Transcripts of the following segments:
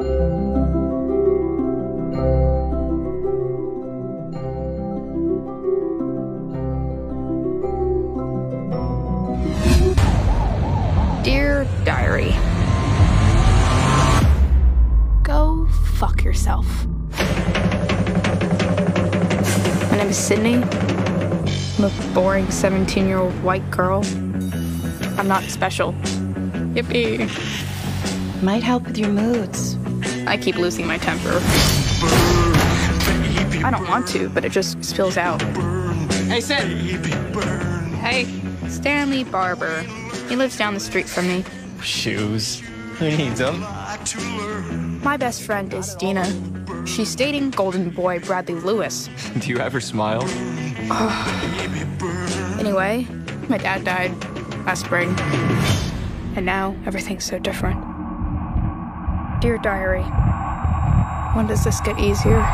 Dear Diary, go fuck yourself. My name is Sydney. I'm a boring 17 year old white girl. I'm not special. Yippee. Might help with your moods. I keep losing my temper. I don't want to, but it just spills out. Hey, Sid. Hey, Stanley Barber. He lives down the street from me. Shoes. Who needs them? My best friend is Dina. She's dating golden boy Bradley Lewis. Do you ever smile? Anyway, my dad died last spring. And now everything's so different. Dear Diary, when does this get easier?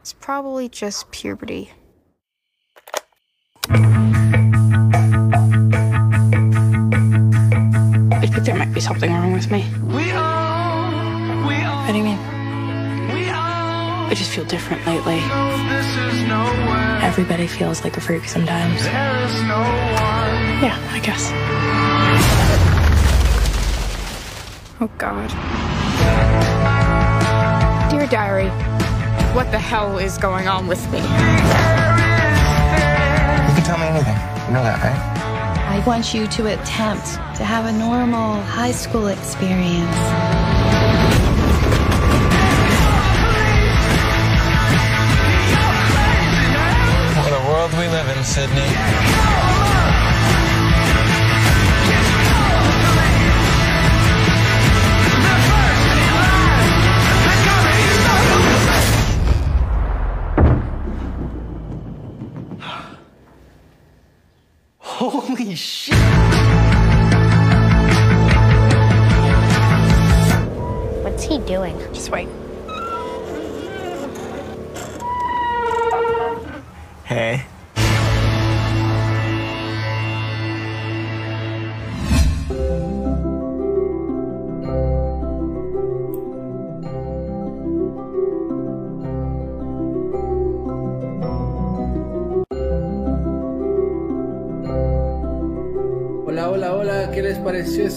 It's probably just puberty. I think there might be something wrong with me. What do you mean? I just feel different lately. Everybody feels like a freak sometimes. Yeah, I guess. Oh, God. Dear Diary, what the hell is going on with me? You can tell me anything. You know that, right? I want you to attempt to have a normal high school experience. World we live in, Sydney. Holy shit! What's he doing? Just wait. Hey.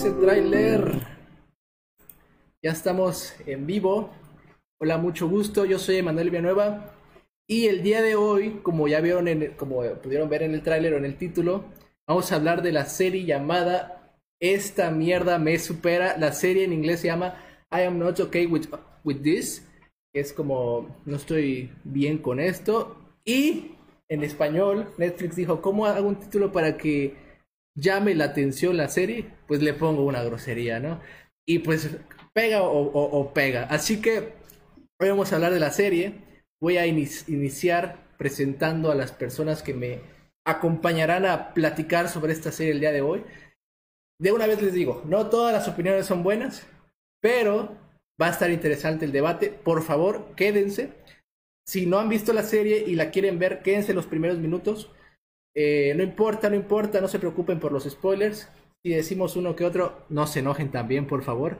Ese tráiler? Ya estamos en vivo. Hola, mucho gusto. Yo soy Emanuel Villanueva y el día de hoy, como ya vieron, en como pudieron ver en el tráiler o en el título, vamos a hablar de la serie llamada Esta mierda me supera. La serie en inglés se llama I am not okay with, with this, es como no estoy bien con esto. Y en español, Netflix dijo, ¿cómo hago un título para que llame la atención la serie, pues le pongo una grosería, ¿no? Y pues pega o, pega. Así que hoy vamos a hablar de la serie. Voy a inici- iniciar presentando a las personas que me acompañarán a platicar sobre esta serie el día de hoy. De una vez les digo, no todas las opiniones son buenas, pero va a estar interesante el debate. Por favor, quédense. Si no han visto la serie y la quieren ver, quédense los primeros minutos. Eh, no importa, no importa, no se preocupen por los spoilers. Si decimos uno que otro, no se enojen también, por favor.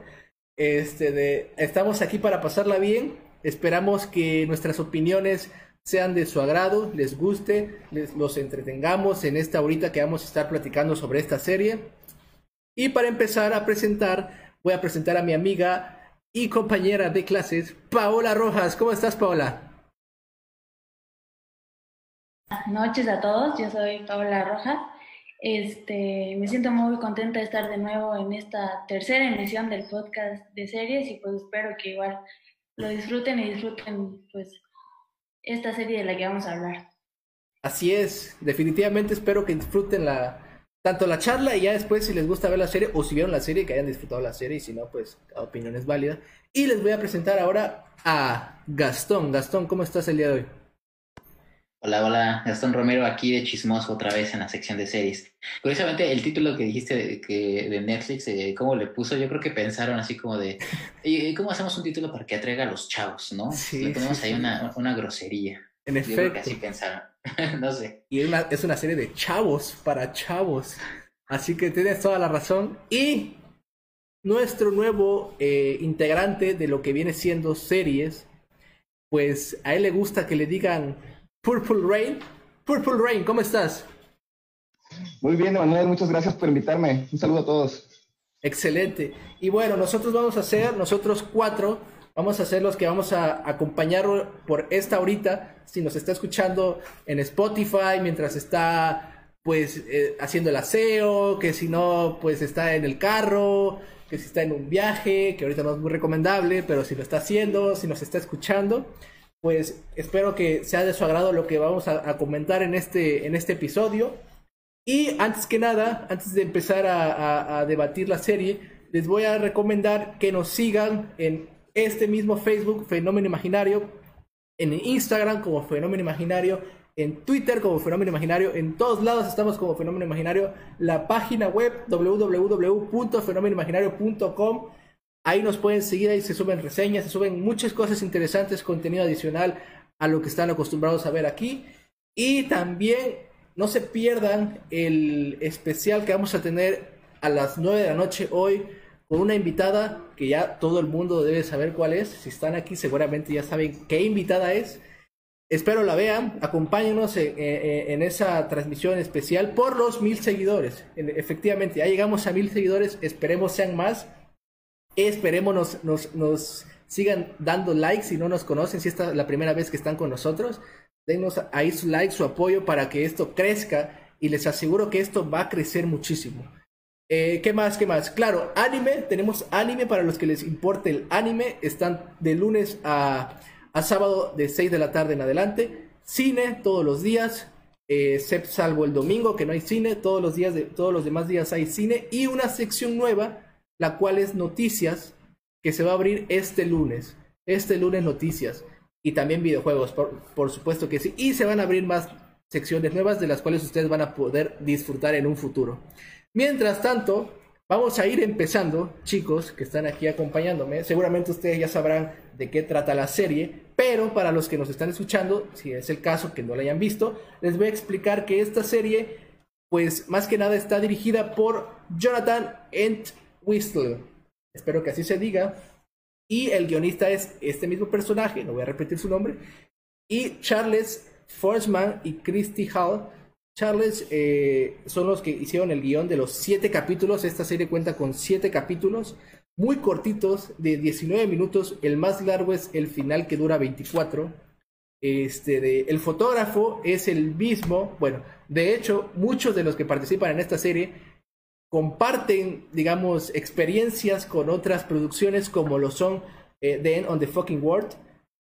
Este estamos aquí para pasarla bien. Esperamos que nuestras opiniones sean de su agrado, les guste, los entretengamos en esta horita que vamos a estar platicando sobre esta serie. Y para empezar a presentar, voy a presentar a mi amiga y compañera de clases, Paola Rojas. ¿Cómo estás, Paola? Noches a todos, yo soy Paola Rojas. Este, me siento muy contenta de estar de nuevo en esta tercera emisión del podcast de series y pues espero que igual lo disfruten y disfruten pues esta serie de la que vamos a hablar. Así es, definitivamente espero que disfruten la tanto la charla y ya después si les gusta ver la serie o si vieron la serie que hayan disfrutado la serie y si no pues cada opinión es válida. Y les voy a presentar ahora a Gastón. Gastón, ¿cómo estás el día de hoy? Hola, hola, Gastón Romero aquí de Chismoso otra vez en la sección de series. Curiosamente, el título que dijiste de, que, de Netflix, eh, ¿cómo le puso? Yo creo que pensaron así como de, "Oye, ¿cómo hacemos un título para que atraiga a los chavos, no? Sí, le ponemos sí, ahí sí. una, una grosería. En Yo creo que efecto. así pensaron. no sé. Y es una, es una serie de chavos para chavos. Así que tienes toda la razón. Y nuestro nuevo eh, integrante de lo que viene siendo series, pues a él le gusta que le digan Purple Rain. Purple Rain, ¿cómo estás? Muy bien, Emanuel, muchas gracias por invitarme. Un saludo a todos. Excelente. Y bueno, nosotros vamos a hacer, nosotros cuatro, vamos a ser los que vamos a acompañarlo por esta horita. Si nos está escuchando en Spotify, mientras está pues eh, haciendo el aseo, que si no, pues está en el carro, que si está en un viaje, que ahorita no es muy recomendable, pero si lo está haciendo, si nos está escuchando, pues espero que sea de su agrado lo que vamos a, comentar en este, en este episodio. Y antes que nada, antes de empezar a, a- a debatir la serie, les voy a recomendar que nos sigan en este mismo Facebook, Fenómeno Imaginario, en Instagram como Fenómeno Imaginario, en Twitter como Fenómeno Imaginario, en todos lados estamos como Fenómeno Imaginario, la página web www.fenomenoimaginario.com. Ahí nos pueden seguir, ahí se suben reseñas, se suben muchas cosas interesantes, contenido adicional a lo que están acostumbrados a ver aquí. Y también no se pierdan el especial que vamos a tener a las 9 de la noche hoy con una invitada que ya todo el mundo debe saber cuál es. Si están aquí seguramente ya saben qué invitada es. Espero la vean, acompáñenos en, en- esa transmisión especial por los mil seguidores. En- efectivamente, ya llegamos a mil seguidores, esperemos sean más. Esperemos nos, nos, nos sigan dando likes si no nos conocen, si esta es la primera vez que están con nosotros. Denos ahí su like, su apoyo para que esto crezca y les aseguro que esto va a crecer muchísimo. Eh, ¿Qué más? ¿Qué más? Claro, anime. Tenemos anime para los que les importe el anime. Están de lunes a, a sábado de 6 de la tarde en adelante. Cine todos los días. eh, salvo el domingo que no hay cine. Todos los días de todos los demás días hay cine. Y una sección nueva, la cual es noticias, que se va a abrir este lunes. Este lunes noticias. Y también videojuegos, por, por supuesto que sí. Y se van a abrir más secciones nuevas de las cuales ustedes van a poder disfrutar en un futuro. Mientras tanto, vamos a ir empezando, chicos que están aquí acompañándome. Seguramente ustedes ya sabrán de qué trata la serie, pero para los que nos están escuchando, si es el caso que no la hayan visto, les voy a explicar que esta serie, pues más que nada está dirigida por Jonathan Entwistle. Espero que así se diga. Y el guionista es este mismo personaje, no voy a repetir su nombre. Y Charles Forsman y Christy Hall. Charles eh, son los que hicieron el guion de los siete capítulos. Esta serie cuenta con siete capítulos muy cortitos, de 19 minutos. El más largo es el final que dura 24. Este, el fotógrafo es el mismo. Bueno, de hecho, muchos de los que participan en esta serie comparten, digamos, experiencias con otras producciones como lo son eh, The End on the Fucking World.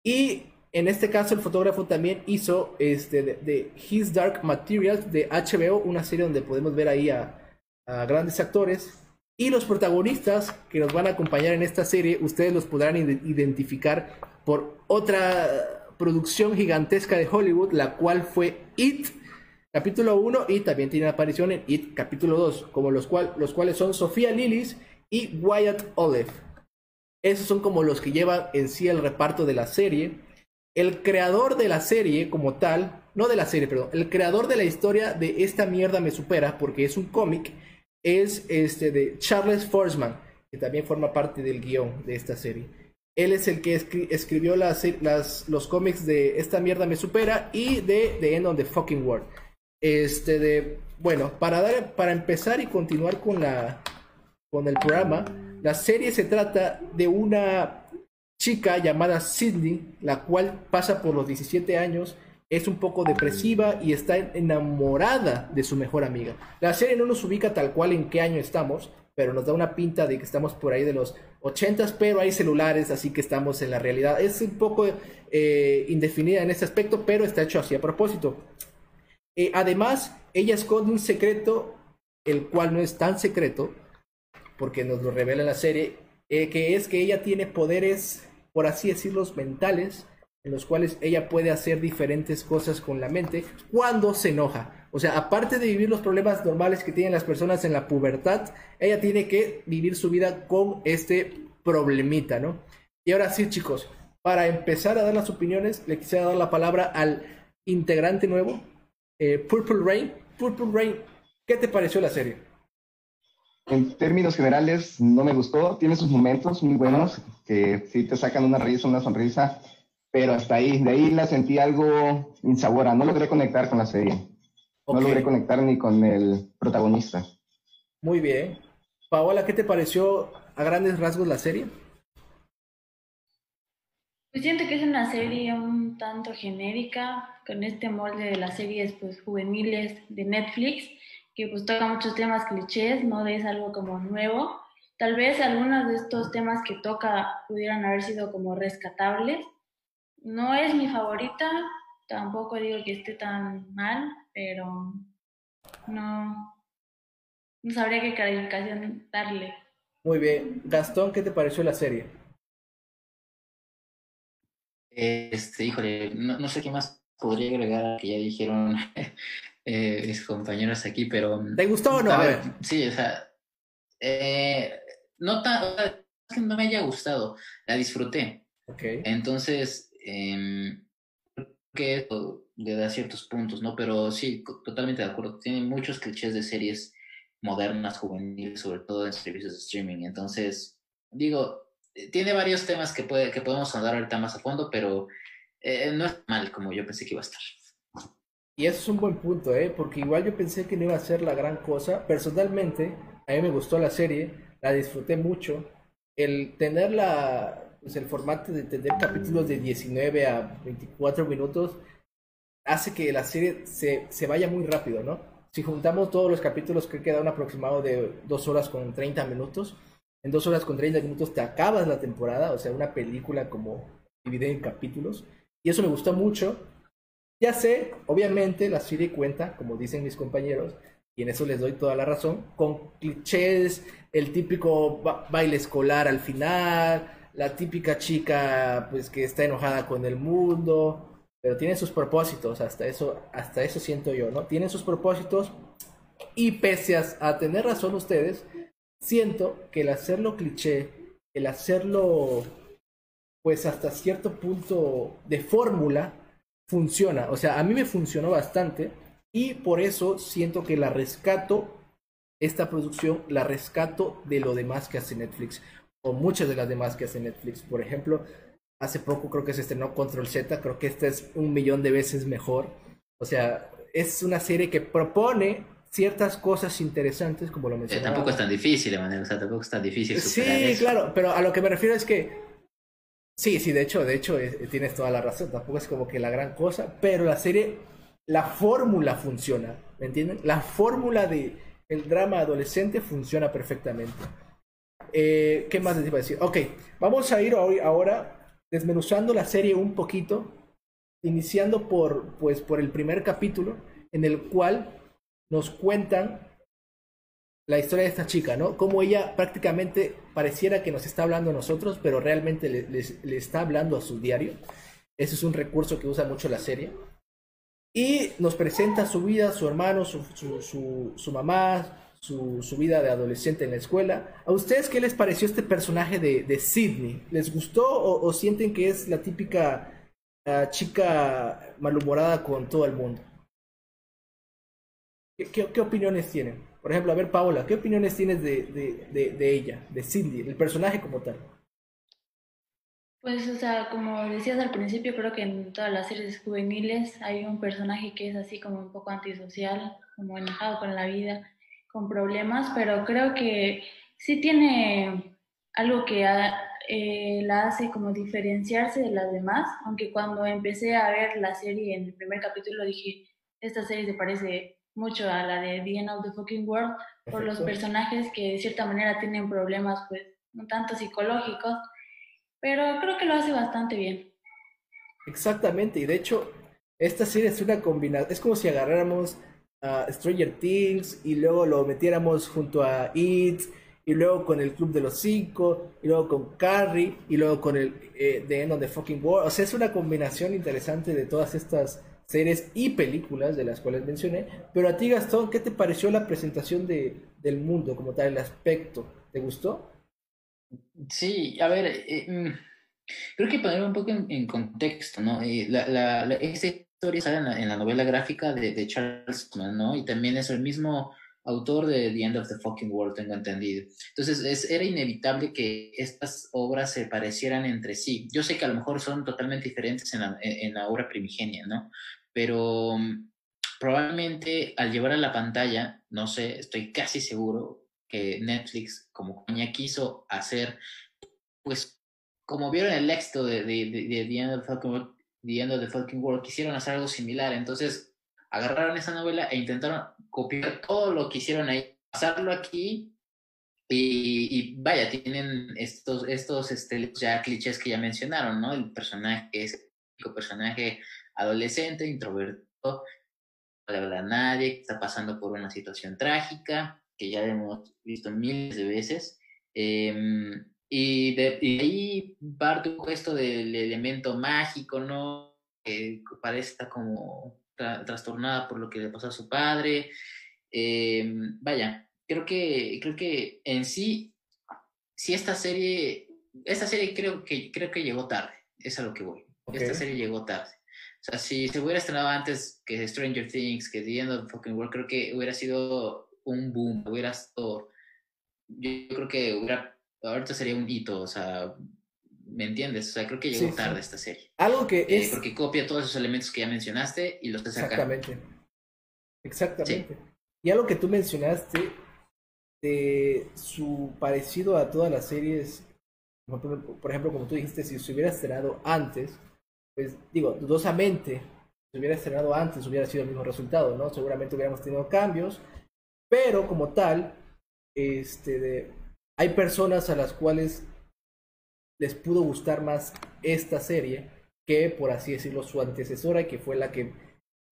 Y en este caso el fotógrafo también hizo este, de, de His Dark Materials de HBO, una serie donde podemos ver ahí a, a grandes actores. Y los protagonistas que nos van a acompañar en esta serie, ustedes los podrán ide- identificar por otra producción gigantesca de Hollywood, la cual fue It, capítulo 1, y también tiene aparición en It, capítulo 2, como los, cual, los cuales son Sofía Lillis y Wyatt Olive. Esos son como los que llevan en sí el reparto de la serie. El creador de la serie como tal, no de la serie, perdón, el creador de la historia de esta mierda me supera, porque es un cómic, es este de Charles Forsman, que también forma parte del guion de esta serie. Él es el que escri- escribió las, las- los cómics de Esta mierda me supera y de The End of the Fucking World. Este de, bueno, para dar, para empezar y continuar con la, con el programa, la serie se trata de una chica llamada Sidney, la cual pasa por los 17 años, es un poco depresiva y está enamorada de su mejor amiga. La serie no nos ubica tal cual en qué año estamos, pero nos da una pinta de que estamos por ahí de los 80s, pero hay celulares, así que estamos en la realidad. Es un poco eh, indefinida en este aspecto, pero está hecho así a propósito. Eh, además, ella esconde un secreto, el cual no es tan secreto, porque nos lo revela la serie, eh, que es que ella tiene poderes, por así decirlo, mentales, en los cuales ella puede hacer diferentes cosas con la mente cuando se enoja. O sea, aparte de vivir los problemas normales que tienen las personas en la pubertad, ella tiene que vivir su vida con este problemita, ¿no? Y ahora sí, chicos, para empezar a dar las opiniones, le quisiera dar la palabra al integrante nuevo, eh, Purple Rain. Purple Rain, ¿qué te pareció la serie? En términos generales, no me gustó. Tiene sus momentos muy buenos, que sí te sacan una risa, una sonrisa, pero hasta ahí, de ahí la sentí algo insabora. No logré conectar con la serie. No logré conectar ni con el protagonista. Muy bien. Paola, ¿qué te pareció a grandes rasgos la serie? Pues siento que es una serie un tanto genérica, con este molde de las series pues juveniles de Netflix, que pues toca muchos temas clichés, no es algo como nuevo. Tal vez algunos de estos temas que toca pudieran haber sido como rescatables. No es mi favorita, tampoco digo que esté tan mal, pero no, no sabría qué calificación darle. Muy bien. Gastón, ¿qué te pareció la serie? Este, híjole, no, sé qué más podría agregar a que ya dijeron eh, mis compañeros aquí, pero... ¿Te gustó o no? A, ver, sí, o sea, eh, no, tan, que no me haya gustado, la disfruté. Ok. Entonces, eh, que le da ciertos puntos, ¿no? Pero sí, totalmente de acuerdo. Tiene muchos clichés de series modernas, juveniles, sobre todo en servicios de streaming. Entonces, digo, tiene varios temas que, puede, que podemos hablar ahorita más a fondo, pero eh, no es mal como yo pensé que iba a estar. Y eso es un buen punto, ¿eh? Porque igual yo pensé que no iba a ser la gran cosa. Personalmente, a mí me gustó la serie, la disfruté mucho. El tener la, pues el formato de tener capítulos de 19 a 24 minutos hace que la serie se, se vaya muy rápido, ¿no? Si juntamos todos los capítulos, que queda un aproximado de 2 horas con 30 minutos en dos horas con 30 minutos te acabas la temporada, o sea, una película como dividida en capítulos. Y eso me gustó mucho. Ya sé, obviamente la serie cuenta, como dicen mis compañeros, y en eso les doy toda la razón, con clichés, el típico baile escolar al final, la típica chica pues que está enojada con el mundo, pero tiene sus propósitos, hasta eso, hasta eso siento yo, ¿no? Tienen sus propósitos y pese a tener razón ustedes, siento que el hacerlo cliché, el hacerlo pues hasta cierto punto de fórmula, funciona. O sea, a mí me funcionó bastante y por eso siento que la rescato, esta producción, la rescato de lo demás que hace Netflix o muchas de las demás que hace Netflix. Por ejemplo, hace poco creo que se estrenó Control Z, creo que esta es un millón de veces mejor. O sea, es una serie que propone ciertas cosas interesantes, como lo eh, mencioné. tampoco es tan difícil, Emanuel, o sea, tampoco es tan difícil superar Sí, claro, pero a lo que me refiero es que sí, sí, de hecho, de hecho eh, tienes toda la razón, tampoco es como que la gran cosa, pero la serie, la fórmula funciona, ¿me entienden? La fórmula de el drama adolescente funciona perfectamente. Eh, ¿Qué más les iba a decir? Ok, vamos a ir ahora desmenuzando la serie un poquito, iniciando por, pues, por el primer capítulo, en el cual nos cuentan la historia de esta chica, ¿no? Como ella prácticamente pareciera que nos está hablando a nosotros, pero realmente le, está hablando a su diario. Ese es un recurso que usa mucho la serie. Y nos presenta su vida, su hermano, su, su, mamá, su, vida de adolescente en la escuela. ¿A ustedes qué les pareció este personaje de, de Sidney? ¿Les gustó o, sienten que es la típica ah, chica malhumorada con todo el mundo? ¿Qué, opiniones tienen? Por ejemplo, a ver, Paola, ¿qué opiniones tienes de, ella, de Cindy, el personaje como tal? Pues, o sea, como decías al principio, creo que en todas las series juveniles hay un personaje que es así como un poco antisocial, como enojado con la vida, con problemas, pero creo que sí tiene algo que eh, la hace como diferenciarse de las demás, aunque cuando empecé a ver la serie en el primer capítulo dije, esta serie se parece mucho a la de The End of the Fucking World por los personajes que de cierta manera tienen problemas, pues, un tanto psicológicos, pero creo que lo hace bastante bien. Exactamente, y de hecho, esta serie es una combinación, es como si agarráramos a Stranger Things y luego lo metiéramos junto a It, y luego con el Club de los Cinco, y luego con Carrie, y luego con el eh, The End of the Fucking World. O sea, es una combinación interesante de todas estas series y películas de las cuales mencioné. Pero a ti, Gastón, ¿qué te pareció la presentación de, del mundo como tal, el aspecto? ¿Te gustó? Sí, a ver, eh, mm, Creo que poner un poco en, en contexto, ¿no? Eh, la, la, la, esta historia sale en la, en la novela gráfica de, de, Charles Mann, ¿no? Y también es el mismo autor de The End of the Fucking World, tengo entendido. Entonces, es, era inevitable que estas obras se parecieran entre sí. Yo sé que a lo mejor son totalmente diferentes en la, en la obra primigenia, ¿no? Pero um, probablemente al llevar a la pantalla, no sé, estoy casi seguro que Netflix, como compañía, quiso hacer, pues, como vieron el éxito de, de, de, de The, End of the Fucking World, The Fucking World, quisieron hacer algo similar. Entonces, agarraron esa novela e intentaron copiar todo lo que hicieron ahí, pasarlo aquí y, y, vaya, tienen estos, estos este, ya clichés que ya mencionaron, ¿no? El personaje es el personaje adolescente, introvertido, no le habla a nadie, que está pasando por una situación trágica, que ya hemos visto miles de veces. Eh, y, de, y de ahí parte un esto del elemento mágico, ¿no? Que parece estar como tra trastornada por lo que le pasó a su padre. Eh, vaya, creo que, creo que en sí, si esta serie, esta serie creo que, creo que llegó tarde, es a lo que voy. Okay. Esta serie llegó tarde. O sea, si se hubiera estrenado antes que Stranger Things, que The End of the Fucking World, creo que hubiera sido un boom, hubiera sido, yo creo que hubiera, ahorita sería un hito, o sea, ¿me entiendes? O sea, creo que llegó sí, tarde sí. esta serie. Algo que eh, es... Porque copia todos esos elementos que ya mencionaste y los te saca. Exactamente. Exactamente. Sí. Y algo que tú mencionaste de su parecido a todas las series, por ejemplo, como tú dijiste, si se hubiera estrenado antes, pues digo, dudosamente, si hubiera estrenado antes hubiera sido el mismo resultado, ¿no? Seguramente hubiéramos tenido cambios, pero como tal, este, de, hay personas a las cuales les pudo gustar más esta serie que, por así decirlo, su antecesora, que fue la que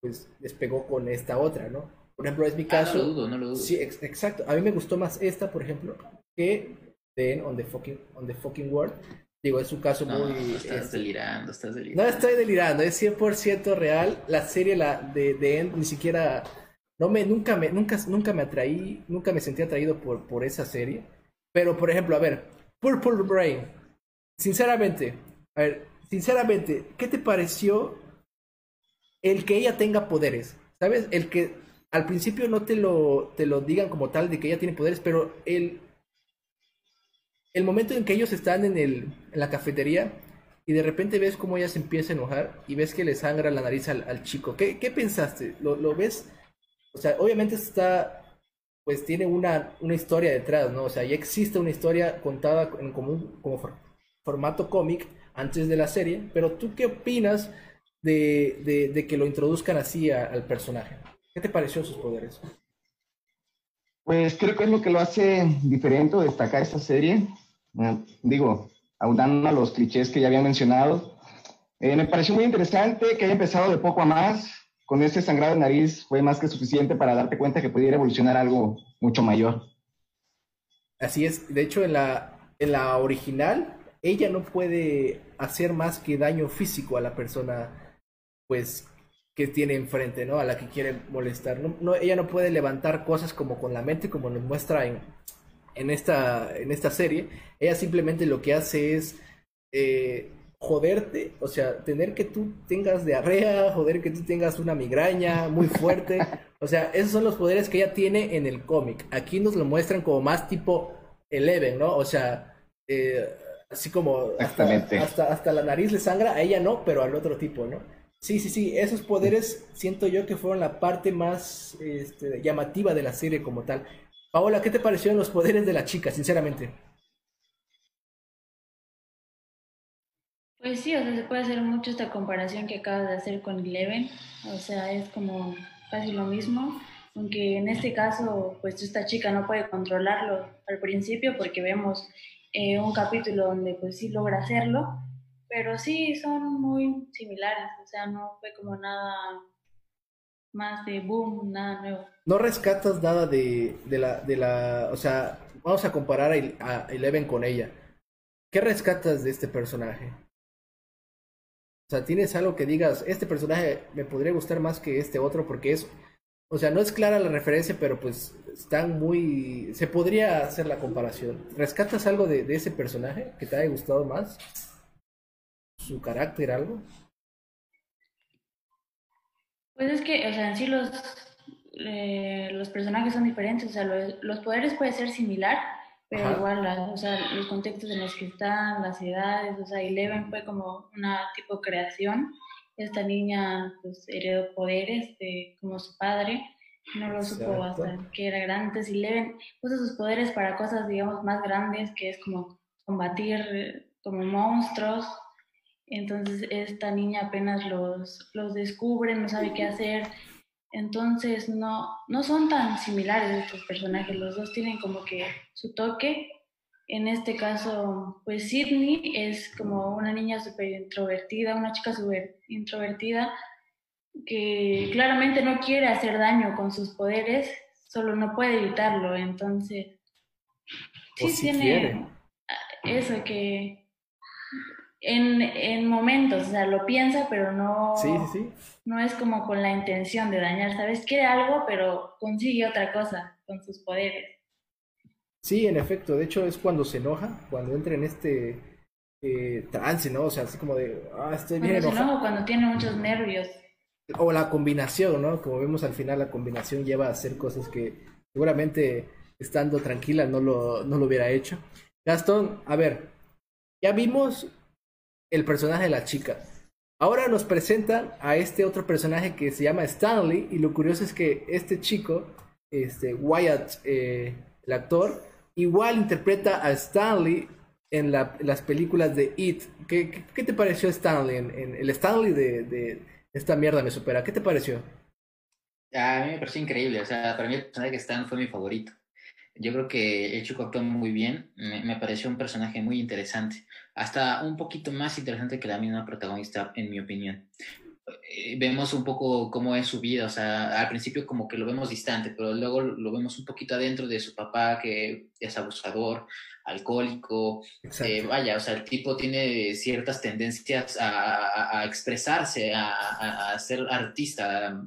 pues despegó con esta otra, ¿no? Por ejemplo, es mi caso. Ah, no lo dudo, no lo dudo. Sí, ex exacto. A mí me gustó más esta, por ejemplo, que The on the Fucking, on the fucking World. Digo, es un caso no, muy... Estás este, delirando, estás delirando. No estoy delirando, es 100% real. La serie la de, de End ni siquiera... No me, nunca me, nunca, nunca me atraí, nunca me sentí atraído por, por esa serie. Pero, por ejemplo, a ver, Purple Brain. Sinceramente, a ver, sinceramente, ¿qué te pareció el que ella tenga poderes? ¿Sabes? El que al principio no te lo, te lo digan como tal de que ella tiene poderes, pero el, el momento en que ellos están en, el, en la cafetería y de repente ves cómo ella se empieza a enojar y ves que le sangra la nariz al, al chico. ¿Qué, ¿Qué, pensaste? ¿Lo, ¿Lo, ves? O sea, obviamente está, pues tiene una, una historia detrás, ¿no? O sea, ya existe una historia contada en común como for, formato cómic antes de la serie, pero ¿tú qué opinas de, de, de que lo introduzcan así al personaje? ¿Qué te pareció sus poderes? Pues creo que es lo que lo hace diferente o destacar esta serie. Eh, digo, aunando a los clichés que ya había mencionado. Eh, me pareció muy interesante que haya empezado de poco a más. Con ese sangrado de nariz fue más que suficiente para darte cuenta que pudiera evolucionar algo mucho mayor. Así es. De hecho, en la, en la original, ella no puede hacer más que daño físico a la persona, pues, que tiene enfrente, ¿no? A la que quiere molestar. No, ella no puede levantar cosas como con la mente, como nos muestra en, en, esta, en esta serie. Ella simplemente lo que hace es eh, joderte, o sea, tener que tú tengas diarrea, joder que tú tengas una migraña muy fuerte. O sea, esos son los poderes que ella tiene en el cómic. Aquí nos lo muestran como más tipo Eleven, ¿no? O sea, eh, así como hasta, hasta, hasta la nariz le sangra, a ella no, pero al otro tipo, ¿no? Sí, sí, sí, esos poderes siento yo que fueron la parte más este, llamativa de la serie como tal. Paola, ¿qué te parecieron los poderes de la chica, sinceramente? Pues sí, o sea, se puede hacer mucho esta comparación que acabas de hacer con Eleven, o sea, es como casi lo mismo, aunque en este caso, pues esta chica no puede controlarlo al principio porque vemos eh, un capítulo donde pues sí logra hacerlo, pero sí son muy similares, o sea, no fue como nada más de boom, nada nuevo. No rescatas nada de, de, la, de la, o sea, vamos a comparar a, Eleven con ella. ¿Qué rescatas de este personaje? O sea, tienes algo que digas, este personaje me podría gustar más que este otro porque es, o sea, no es clara la referencia, pero pues están muy, se podría hacer la comparación. ¿Rescatas algo de, de ese personaje que te haya gustado más? su carácter, algo? Pues es que, o sea, en sí los, eh, los personajes son diferentes, o sea, lo- los poderes pueden ser similar, pero Ajá. igual, la- o sea, los contextos en los que están, las edades, o sea, Eleven fue como una tipo creación, esta niña pues heredó poderes de, como su padre, no lo supo hasta que era grande, entonces Eleven usa sus poderes para cosas, digamos, más grandes, que es como combatir eh, como monstruos, entonces esta niña apenas los, los descubre, no sabe qué hacer. Entonces no, no son tan similares estos personajes, los dos tienen como que su toque. En este caso, pues Sidney es como una niña súper introvertida, una chica súper introvertida que claramente no quiere hacer daño con sus poderes, solo no puede evitarlo. Entonces, O sí si tiene quiere. eso que en, en momentos, o sea, lo piensa, pero no, Sí, sí, sí. no es como con la intención de dañar, ¿sabes? Quiere algo, pero consigue otra cosa con sus poderes. Sí, en efecto. De hecho, es cuando se enoja, cuando entra en este eh, trance, ¿no? O sea, así como de, ah, estoy bien Cuando se enojado. enoja, cuando tiene muchos nervios. O la combinación, ¿no? Como vemos al final, la combinación lleva a hacer cosas que seguramente estando tranquila no lo, no lo hubiera hecho. Gastón, a ver, ya vimos el personaje de la chica. Ahora nos presentan a este otro personaje que se llama Stanley y lo curioso es que este chico, este Wyatt, eh, el actor, igual interpreta a Stanley en la- las películas de It. ¿Qué, te pareció Stanley? En, el Stanley de, de esta mierda me supera. ¿Qué te pareció? A mí me pareció increíble, o sea, para mí el personaje que Stan fue mi favorito. Yo creo que el chico actuó muy bien, me, me pareció un personaje muy interesante, hasta un poquito más interesante que la misma protagonista, en mi opinión. Eh, vemos un poco cómo es su vida, o sea, al principio como que lo vemos distante, pero luego lo vemos un poquito adentro de su papá que es abusador, alcohólico, eh, vaya, o sea, el tipo tiene ciertas tendencias a, a- a expresarse, a ser artista,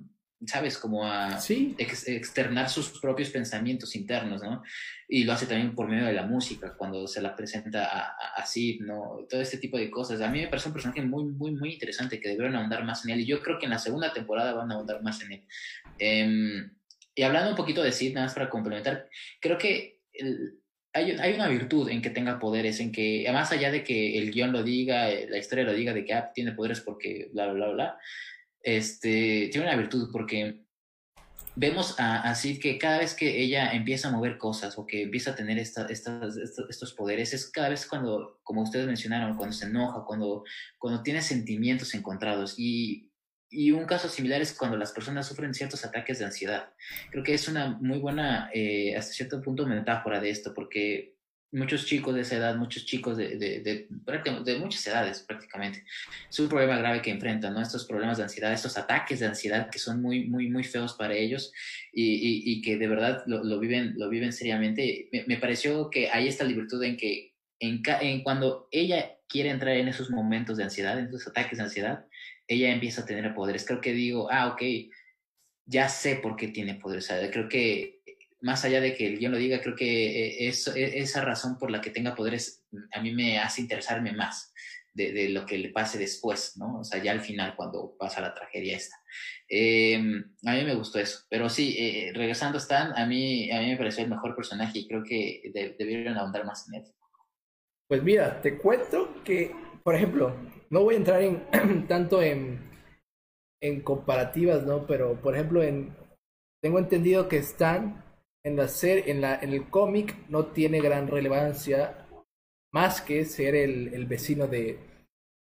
¿sabes? Como a Sí. ex- externar sus propios pensamientos internos, ¿no? Y lo hace también por medio de la música, cuando se la presenta a, a, a Sid, ¿no? Todo este tipo de cosas. A mí me parece un personaje muy, muy, muy interesante que debieron ahondar más en él. Y yo creo que en la segunda temporada van a ahondar más en él. Em, y hablando un poquito de Sid, nada más para complementar, creo que el- hay, hay una virtud en que tenga poderes, en que más allá de que el guion lo diga, eh, la historia lo diga de que ah, tiene poderes porque bla, bla, bla, bla, este, tiene una virtud porque vemos a, a Sid que cada vez que ella empieza a mover cosas o que empieza a tener estos, poderes, es cada vez cuando, como ustedes mencionaron, cuando se enoja, cuando, cuando tiene sentimientos encontrados. Y, y un caso similar es cuando las personas sufren ciertos ataques de ansiedad. Creo que es una muy buena, eh, hasta cierto punto, metáfora de esto, porque muchos chicos de esa edad, muchos chicos de, de, de, muchas edades prácticamente, es un problema grave que enfrentan, ¿no? Estos problemas de ansiedad, estos ataques de ansiedad que son muy, muy, muy feos para ellos y, y- que de verdad lo, lo viven, lo viven seriamente. Me, pareció que hay esta libertad en que en, en cuando ella quiere entrar en esos momentos de ansiedad, en esos ataques de ansiedad, ella empieza a tener poderes. Creo que digo, ah, ok, ya sé por qué tiene poderes. O creo que más allá de que el guion lo diga, creo que eh, e- esa razón por la que tenga poderes a mí me hace interesarme más de, lo que le pase después, ¿no? O sea, ya al final, cuando pasa la tragedia esta. Eh, a mí me gustó eso. Pero sí, eh, regresando a Stan, a mí, a mí me pareció el mejor personaje y creo que de- debieron ahondar más en él. Pues mira, te cuento que, por ejemplo, no voy a entrar en tanto en, en comparativas, ¿no? Pero, por ejemplo, en tengo entendido que Stan en la serie, en la, en el cómic no tiene gran relevancia más que ser el, el vecino de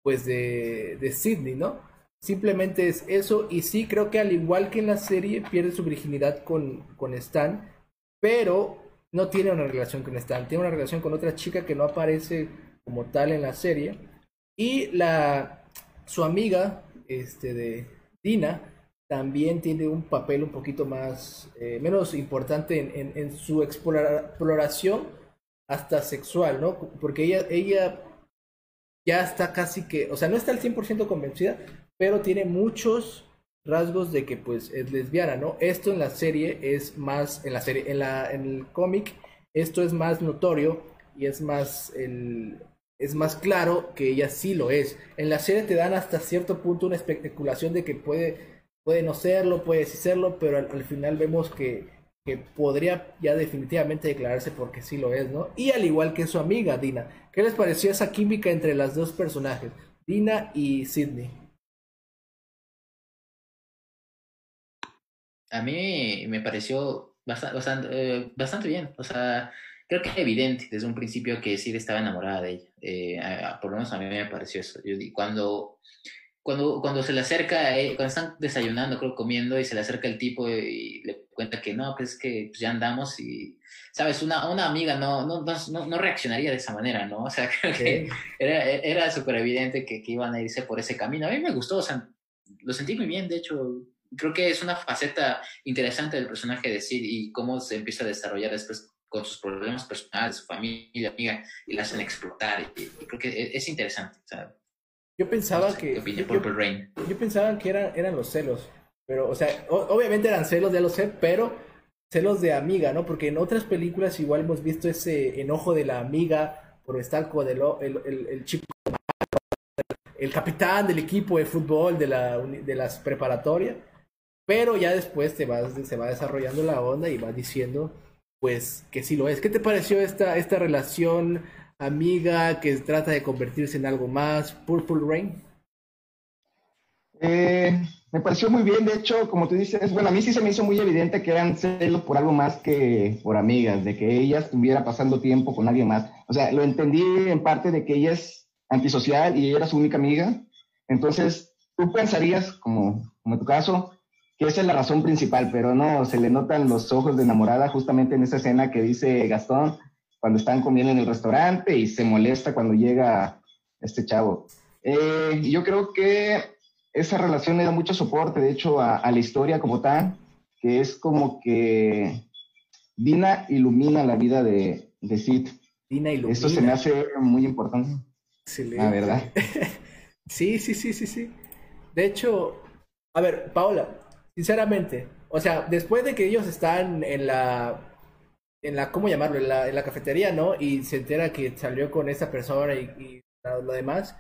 pues de, de Sidney, ¿no? Simplemente es eso, y sí creo que al igual que en la serie pierde su virginidad con, con Stan, pero no tiene una relación con Stan, tiene una relación con otra chica que no aparece como tal en la serie. Y la su amiga, este de Dina, también tiene un papel un poquito más, eh, menos importante en, en, su explora- exploración hasta sexual, ¿no? Porque ella, ella ya está casi que, o sea, no está al 100% convencida, pero tiene muchos rasgos de que pues es lesbiana, ¿no? Esto en la serie es más, en la serie, en, la, en el cómic, esto es más notorio y es más el, es más claro que ella sí lo es. En la serie te dan hasta cierto punto una especulación de que puede, puede no serlo, puede sí serlo, pero al, al final vemos que, que podría ya definitivamente declararse porque sí lo es, ¿no? Y al igual que su amiga Dina. ¿Qué les pareció esa química entre las dos personajes, Dina y Sidney? A mí me pareció bastante, eh, bastante bien. O sea, creo que es evidente desde un principio que Sid estaba enamorada de ella. Eh, por lo menos a mí me pareció eso. Yo, cuando, cuando, cuando se le acerca, él- cuando están desayunando, creo, comiendo, y se le acerca el tipo y le cuenta que no, pues es que pues, ya andamos y, ¿sabes? Una, una amiga no, no, no, no- reaccionaría de esa manera, ¿no? O sea, creo que era, era súper evidente que, que iban a irse por ese camino. A mí me gustó, o sea, lo sentí muy bien, de hecho, creo que es una faceta interesante del personaje de Sid y cómo se empieza a desarrollar después con sus problemas personales, su familia, amiga, y la hacen explotar. Y, y creo que es, es interesante. Sea, Yo pensaba no sé que... ¿Qué opina yo- Purple Rain? Yo pensaba que eran, eran los celos. Pero, o sea, o- obviamente eran celos, ya lo sé, pero celos de amiga, ¿no? Porque en otras películas igual hemos visto ese enojo de la amiga por estar con el, el, el, el chico, el capitán del equipo de fútbol de, la, de las preparatorias. Pero ya después te vas, se va desarrollando la onda y vas diciendo, pues, que sí lo es. ¿Qué te pareció esta, esta relación amiga que trata de convertirse en algo más? Purple Rain. Eh, me pareció muy bien, de hecho, como tú dices, bueno, a mí sí se me hizo muy evidente que eran celos por algo más que por amigas, de que ella estuviera pasando tiempo con alguien más. O sea, lo entendí en parte de que ella es antisocial y ella era su única amiga. Entonces, tú pensarías, como, como en tu caso, que esa es la razón principal, pero no, se le notan los ojos de enamorada justamente en esa escena que dice Gastón cuando están comiendo en el restaurante y se molesta cuando llega este chavo. Eh, yo creo que esa relación le da mucho soporte, de hecho, a, a la historia como tal, que es como que Dina ilumina la vida de, de Sid. Dina ilumina. Esto se me hace muy importante. Excelente. La verdad. Sí, sí, sí, sí, sí. De hecho, a ver, Paola, sinceramente, o sea, después de que ellos están en la, en la, ¿cómo llamarlo? En la, en la cafetería, ¿no? Y se entera que salió con esa persona y, y lo demás.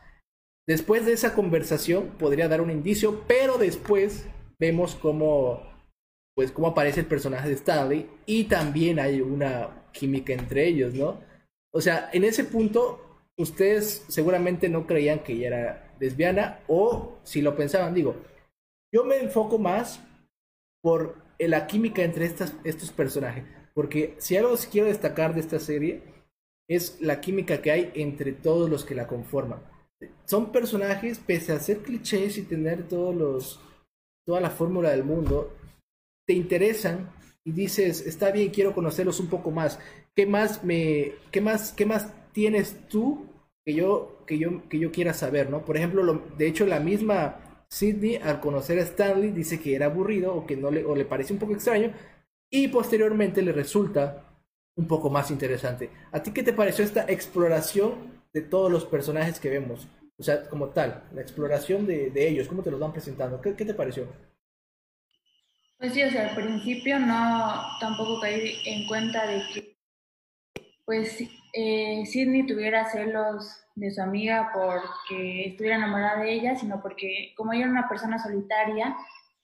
Después de esa conversación podría dar un indicio, pero después vemos cómo, pues, cómo aparece el personaje de Stanley y también hay una química entre ellos, ¿no? O sea, en ese punto, ustedes seguramente no creían que ella era lesbiana o si lo pensaban, digo, yo me enfoco más por la química entre estas, estos personajes, porque si algo quiero destacar de esta serie es la química que hay entre todos los que la conforman. Son personajes, pese a ser clichés y tener todos los, toda la fórmula del mundo, te interesan y dices, está bien, quiero conocerlos un poco más. ¿Qué más me, qué más, qué más tienes tú que yo, que yo, que yo quiera saber, ¿no? Por ejemplo, lo- de hecho, la misma Sidney, al conocer a Stanley, dice que era aburrido o que no le, o le parece un poco extraño, y posteriormente le resulta un poco más interesante. ¿A ti qué te pareció esta exploración de todos los personajes que vemos? O sea, como tal, la exploración de, de ellos, ¿cómo te los van presentando? ¿Qué, qué te pareció? Pues sí, o sea, al principio no tampoco caí en cuenta de que pues eh, Sidney tuviera celos de su amiga porque estuviera enamorada de ella, sino porque como ella era una persona solitaria,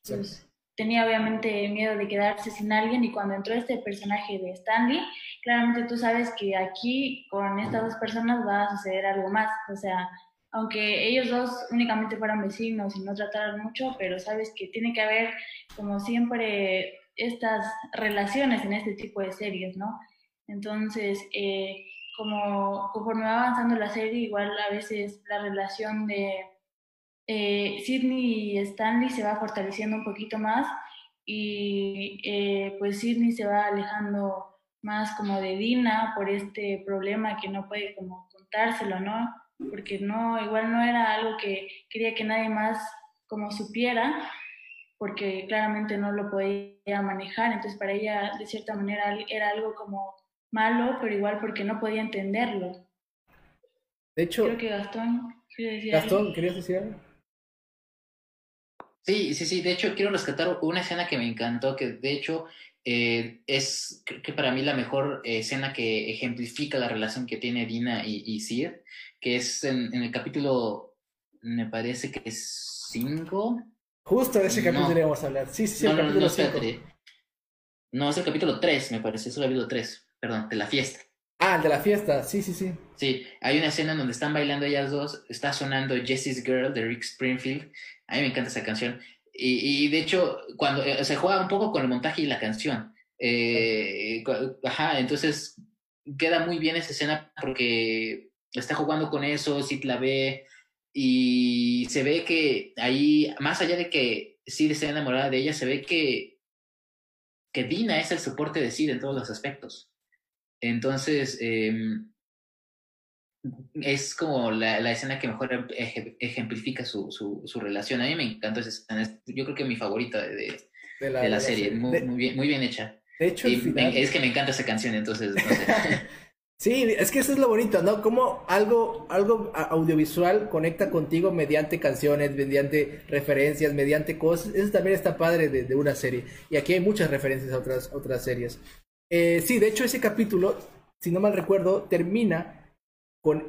pues tenía obviamente miedo de quedarse sin alguien y cuando entró este personaje de Stanley, claramente tú sabes que aquí con estas dos personas va a suceder algo más, o sea, aunque ellos dos únicamente fueran vecinos y no trataran mucho, pero sabes que tiene que haber como siempre estas relaciones en este tipo de series, ¿no? Entonces, eh, como conforme va avanzando la serie, igual a veces la relación de eh, Sidney y Stanley se va fortaleciendo un poquito más y eh, pues Sidney se va alejando más como de Dina por este problema que no puede como contárselo, ¿no? Porque no, igual no era algo que quería que nadie más como supiera, porque claramente no lo podía manejar, entonces para ella de cierta manera era algo como malo, pero igual porque no podía entenderlo. De hecho, Creo que Gastón Gastón. ¿querías decir algo? Sí, sí, sí. De hecho, quiero rescatar una escena que me encantó, que de hecho eh, es creo que para mí la mejor escena que ejemplifica la relación que tiene Dina y, y Sid, que es en, en el capítulo, me parece que es 5. Justo de ese No. capítulo íbamos a hablar. Sí, sí, sí, No, el no, no, capítulo no, 5. espérate. No, es el capítulo 3, me parece, es el capítulo 3, perdón, de la fiesta. Ah, el de la fiesta, sí, sí, sí. Sí, hay una escena en donde están bailando ellas dos, está sonando Jessie's Girl de Rick Springfield. A mí me encanta esa canción. Y, de hecho, cuando eh, se juega un poco con el montaje y la canción. Eh, ajá, entonces queda muy bien esa escena porque está jugando con eso, Sid la ve y se ve que ahí, más allá de que Sid esté enamorada de ella, se ve que, que Dina es el soporte de Sid en todos los aspectos. Entonces, em, es como la, la escena que mejor eje- ejemplifica su, su, su relación. A mí me encantó esa escena. es- Yo creo que mi favorita de, de- De de la, de la serie. serie. Muy, bien, muy bien hecha. De hecho, Y el final. me- es que me encanta esa canción, entonces, no sé. Sí, es que eso es lo bonito, ¿no? Como algo, algo audiovisual conecta contigo mediante canciones, mediante referencias, mediante cosas. Eso también está padre de, de una serie. Y aquí hay muchas referencias a otras, otras series. Eh, sí, de hecho ese capítulo, si no mal recuerdo, termina con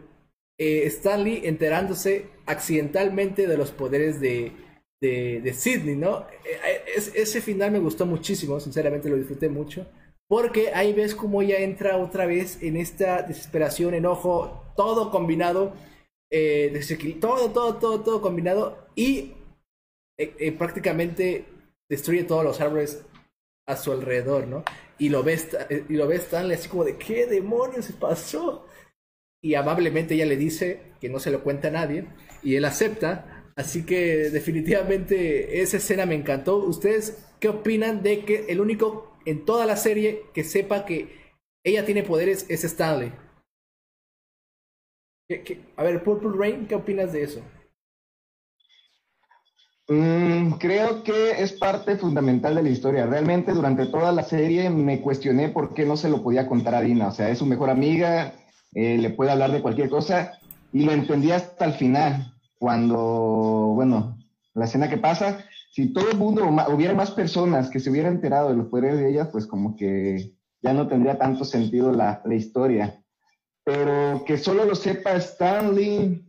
eh, Stanley enterándose accidentalmente de los poderes de, de, de Sidney, ¿no? Eh, es- ese final me gustó muchísimo, sinceramente lo disfruté mucho. Porque ahí ves cómo ella entra otra vez en esta desesperación, enojo, todo combinado, todo, todo, todo, todo combinado y prácticamente destruye todos los árboles a su alrededor, ¿no? Y lo ves, y lo ves Stanley así como de ¿qué demonios pasó? Y amablemente ella le dice que no se lo cuenta a nadie y él acepta. Así que definitivamente esa escena me encantó. ¿Ustedes qué opinan de que el único en toda la serie que sepa que ella tiene poderes es Stanley? ¿Qué- qué- A ver, Purple Rain, ¿qué opinas de eso? Mm, creo que es parte fundamental de la historia. Realmente durante toda la serie me cuestioné por qué no se lo podía contar a Dina. O sea, es su mejor amiga, eh, le puede hablar de cualquier cosa y lo entendí hasta el final, cuando, bueno, la escena que pasa, si todo el mundo, hubiera más personas que se hubieran enterado de los poderes de ella, pues como que ya no tendría tanto sentido la, la historia. Pero que solo lo sepa Stanley,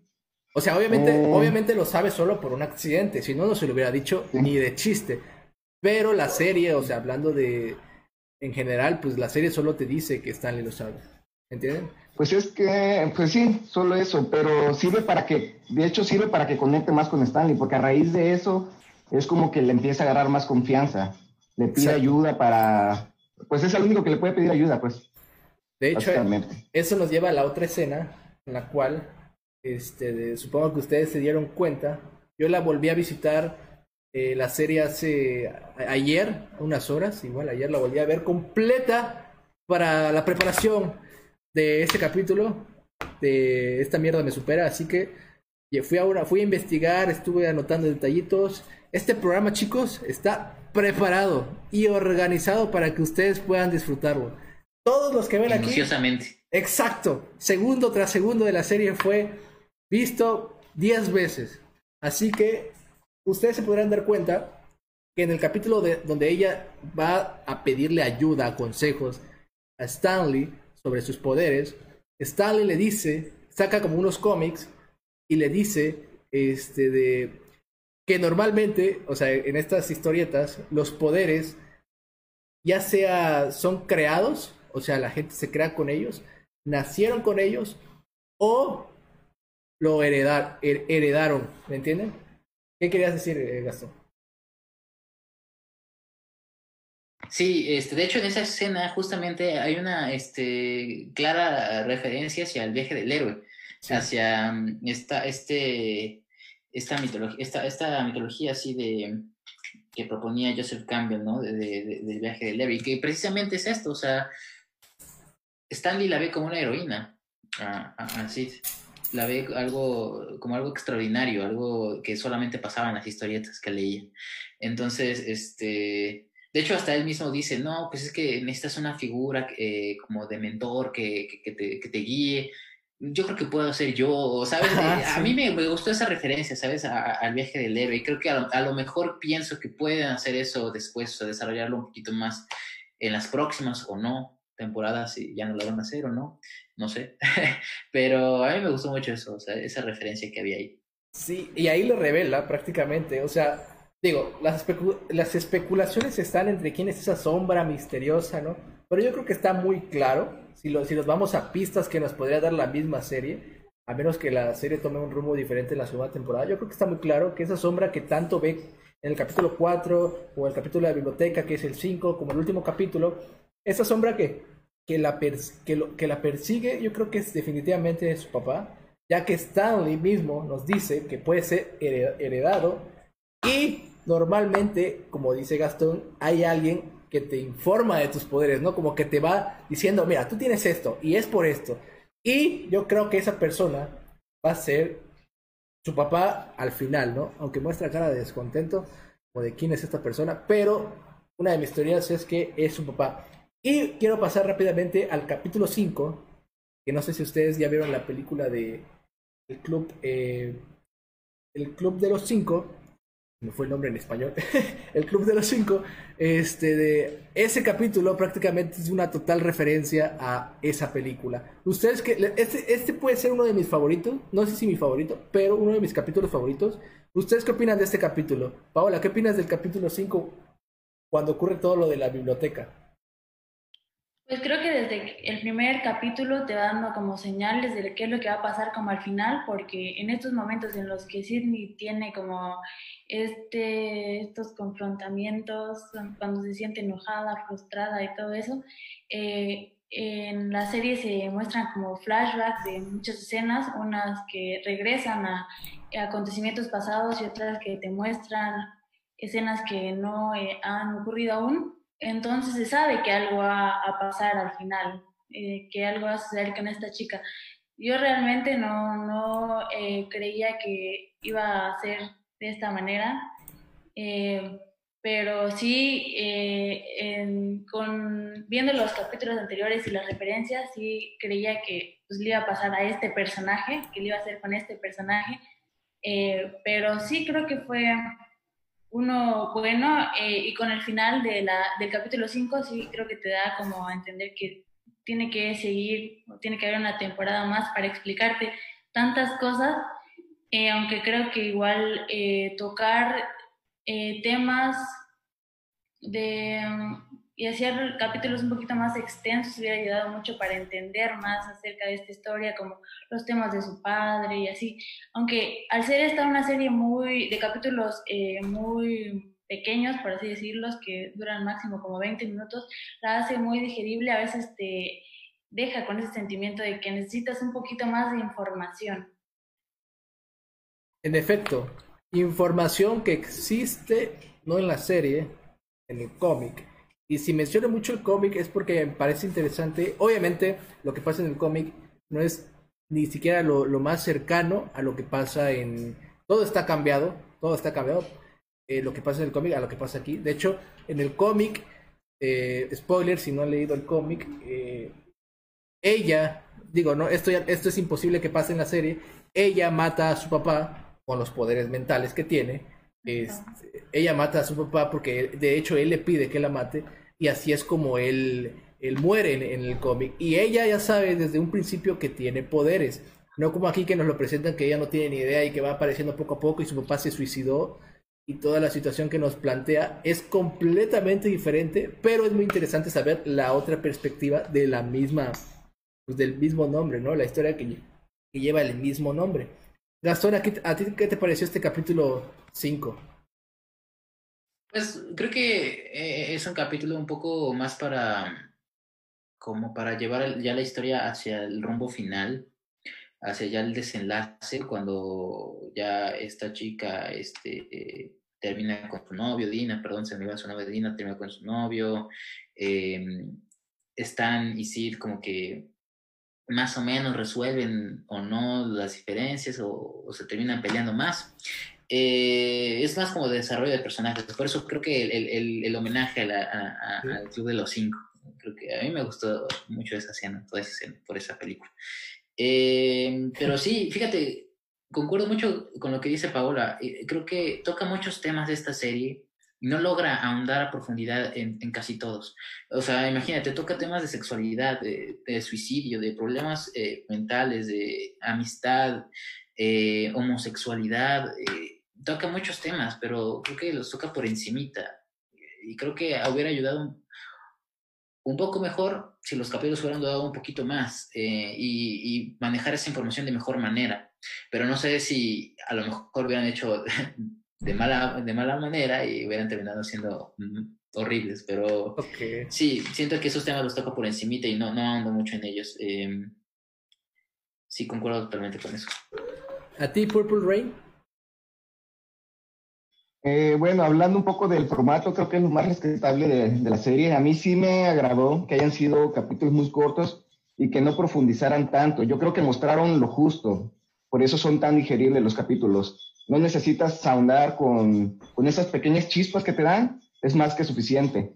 O sea, obviamente, Eh. obviamente lo sabe solo por un accidente, si no, no se lo hubiera dicho Sí. ni de chiste. Pero la serie, o sea, hablando de, en general, pues la serie solo te dice que Stanley lo sabe. ¿Entienden? Pues es que, pues sí, solo eso, pero sirve para que, de hecho sirve para que conecte más con Stanley, porque a raíz de eso es como que le empieza a agarrar más confianza, le pide Exacto. ayuda para, pues es el único que le puede pedir ayuda, pues, De hecho, eso nos lleva a la otra escena, en la cual, este, de- supongo que ustedes se dieron cuenta, yo la volví a visitar eh, la serie hace ayer, unas horas, igual ayer la volví a ver completa para la preparación de este capítulo, de esta mierda me supera, así que y fui a, una- fui a investigar, estuve anotando detallitos. Este programa, chicos, está preparado y organizado para que ustedes puedan disfrutarlo. Todos los que ven aquí, exacto, segundo tras segundo de la serie fue visto 10 veces. Así que ustedes se podrán dar cuenta que en el capítulo de, donde ella va a pedirle ayuda, consejos a Stanley sobre sus poderes, Stanley le dice, saca como unos cómics y le dice este de que normalmente, o sea, en estas historietas los poderes ya sea son creados, o sea, la gente se crea con ellos, nacieron con ellos o lo heredar, her- heredaron, ¿me entienden? ¿Qué querías decir, eh, Gastón? Sí, este, de hecho en esa escena justamente hay una este, clara referencia hacia el viaje del héroe, Sí. hacia mm, esta, este, esta, mitología, esta, esta mitología así de que proponía Joseph Campbell, ¿no? De, de- de- del viaje del héroe, y que precisamente es esto, o sea, Stanley la ve como una heroína, a, a- a Sid. La ve algo, como algo extraordinario, algo que solamente pasaba en las historietas que leía. Entonces, este, de hecho, hasta él mismo dice, no, pues es que necesitas una figura eh, como de mentor que, que- que te, que te guíe. yo creo que puedo ser yo, ¿sabes? Ajá, Eh, a sí. mí me, me gustó esa referencia, ¿sabes? A- a- al viaje del héroe. Y creo que a lo, a lo mejor pienso que pueden hacer eso después, o desarrollarlo un poquito más en las próximas o no temporadas, si ya no lo van a hacer o no, no sé. Pero a mí me gustó mucho eso, o sea, esa referencia que había ahí. Sí, y ahí lo revela prácticamente. O sea, digo, las, las especulaciones están entre quién es esa sombra misteriosa, ¿no? Pero yo creo que está muy claro, si, lo, si nos vamos a pistas que nos podría dar la misma serie, a menos que la serie tome un rumbo diferente en la segunda temporada, yo creo que está muy claro que esa sombra que tanto ve en el capítulo 4 o el capítulo de la biblioteca, que es el 5, como el último capítulo, esa sombra que, que, la, que, la persigue, yo creo que es definitivamente su papá, ya que Stanley mismo nos dice que puede ser hered- heredado y normalmente, como dice Gastón, hay alguien que te informa de tus poderes, ¿no? Como que te va diciendo, mira, tú tienes esto y es por esto. Y yo creo que esa persona va a ser su papá al final, ¿no? Aunque muestra cara de descontento o de quién es esta persona, pero una de mis teorías es que es su papá. Y quiero pasar rápidamente al capítulo 5, que no sé si ustedes ya vieron la película de el club, eh, el club de los cinco, me fue el nombre en español, el club de los cinco, este de ese capítulo prácticamente es una total referencia a esa película. Ustedes que este, este puede ser uno de mis favoritos, no sé si mi favorito, pero uno de mis capítulos favoritos. ¿Ustedes qué opinan de este capítulo? Paola, ¿qué opinas del capítulo 5 cuando ocurre todo lo de la biblioteca? Pues creo que desde el primer capítulo te va dando como señales de qué es lo que va a pasar como al final, porque en estos momentos en los que Sidney tiene como este, estos confrontamientos, cuando se siente enojada, frustrada y todo eso, eh, en la serie se muestran como flashbacks de muchas escenas, unas que regresan a, acontecimientos pasados y otras que te muestran escenas que no eh, han ocurrido aún. Entonces se sabe que algo va a pasar al final, eh, que algo va a suceder con esta chica. Yo realmente no, no eh, creía que iba a ser de esta manera, eh, pero sí, con, viendo los capítulos anteriores y las referencias, sí creía que pues, le iba a pasar a este personaje, que le iba a hacer con este personaje, pero sí creo que fue uno bueno eh, y con el final de la, del capítulo 5 sí creo que te da como a entender que tiene que seguir, tiene que haber una temporada más para explicarte tantas cosas, eh, aunque creo que igual eh, tocar eh, temas de y hacer capítulos un poquito más extensos hubiera ayudado mucho para entender más acerca de esta historia, como los temas de su padre y así. Aunque al ser esta una serie muy de capítulos eh, muy pequeños, por así decirlos, que duran máximo como 20 minutos, la hace muy digerible, a veces te deja con ese sentimiento de que necesitas un poquito más de información. En efecto, información que existe no en la serie, en el cómic. Y si menciono mucho el cómic es porque me parece interesante. Obviamente, lo que pasa en el cómic no es ni siquiera lo, más cercano a lo que pasa en... Todo está cambiado, todo está cambiado. eh, lo que pasa en el cómic a lo que pasa aquí. De hecho, en el cómic, eh, spoiler, si no han leído el cómic, eh, ella, digo, no, esto, ya- esto es imposible que pase en la serie, ella mata a su papá con los poderes mentales que tiene. Este, ella mata a su papá porque de hecho él le pide que la mate y así es como él, él muere en, en el cómic. Y ella ya sabe desde un principio que tiene poderes. No como aquí que nos lo presentan que ella no tiene ni idea y que va apareciendo poco a poco y su papá se suicidó y toda la situación que nos plantea es completamente diferente, pero es muy interesante saber la otra perspectiva de la misma, pues, del mismo nombre, ¿no? La historia que lleva el mismo nombre. Gastón, ¿a, qué- a ti qué te pareció este capítulo 5? Pues creo que eh, es un capítulo un poco más para, como para llevar ya la historia hacia el rumbo final, hacia ya el desenlace, cuando ya esta chica este, termina con su novio, Dina, perdón, se me iba su nombre, Dina termina con su novio, eh, Stan y Sid como que más o menos resuelven o no las diferencias o, o se terminan peleando más. Eh, es más como desarrollo de personajes, por eso creo que el, el- el- homenaje a la- a- a- Sí. al Club de los Cinco, creo que a mí me gustó mucho esa escena, toda esa escena, por esa película. Eh, pero sí, fíjate, concuerdo mucho con lo que dice Paola. Eh, creo que toca muchos temas de esta serie no logra ahondar a profundidad en, casi todos. O sea, imagínate, toca temas de sexualidad, de, suicidio, de problemas eh, mentales, de amistad, eh, homosexualidad. eh, toca muchos temas, pero creo que los toca por encimita. Y creo que hubiera ayudado un, un poco mejor si los capítulos hubieran dado un poquito más eh, y, y manejar esa información de mejor manera. Pero no sé si a lo mejor hubieran hecho de mala, de mala manera y hubieran terminado siendo mm, horribles, pero sí, siento que esos temas los toco por encimita y no, no ando mucho en ellos. Eh, sí, concuerdo totalmente con eso. ¿A ti, Purple Rain? Eh, bueno, hablando un poco del formato, creo que es lo más rescatable de, de la serie. A mí sí me agradó que hayan sido capítulos muy cortos y que no profundizaran tanto. Yo creo que mostraron lo justo. Por eso son tan digeribles los capítulos. No necesitas ahondar con, con esas pequeñas chispas que te dan, es más que suficiente.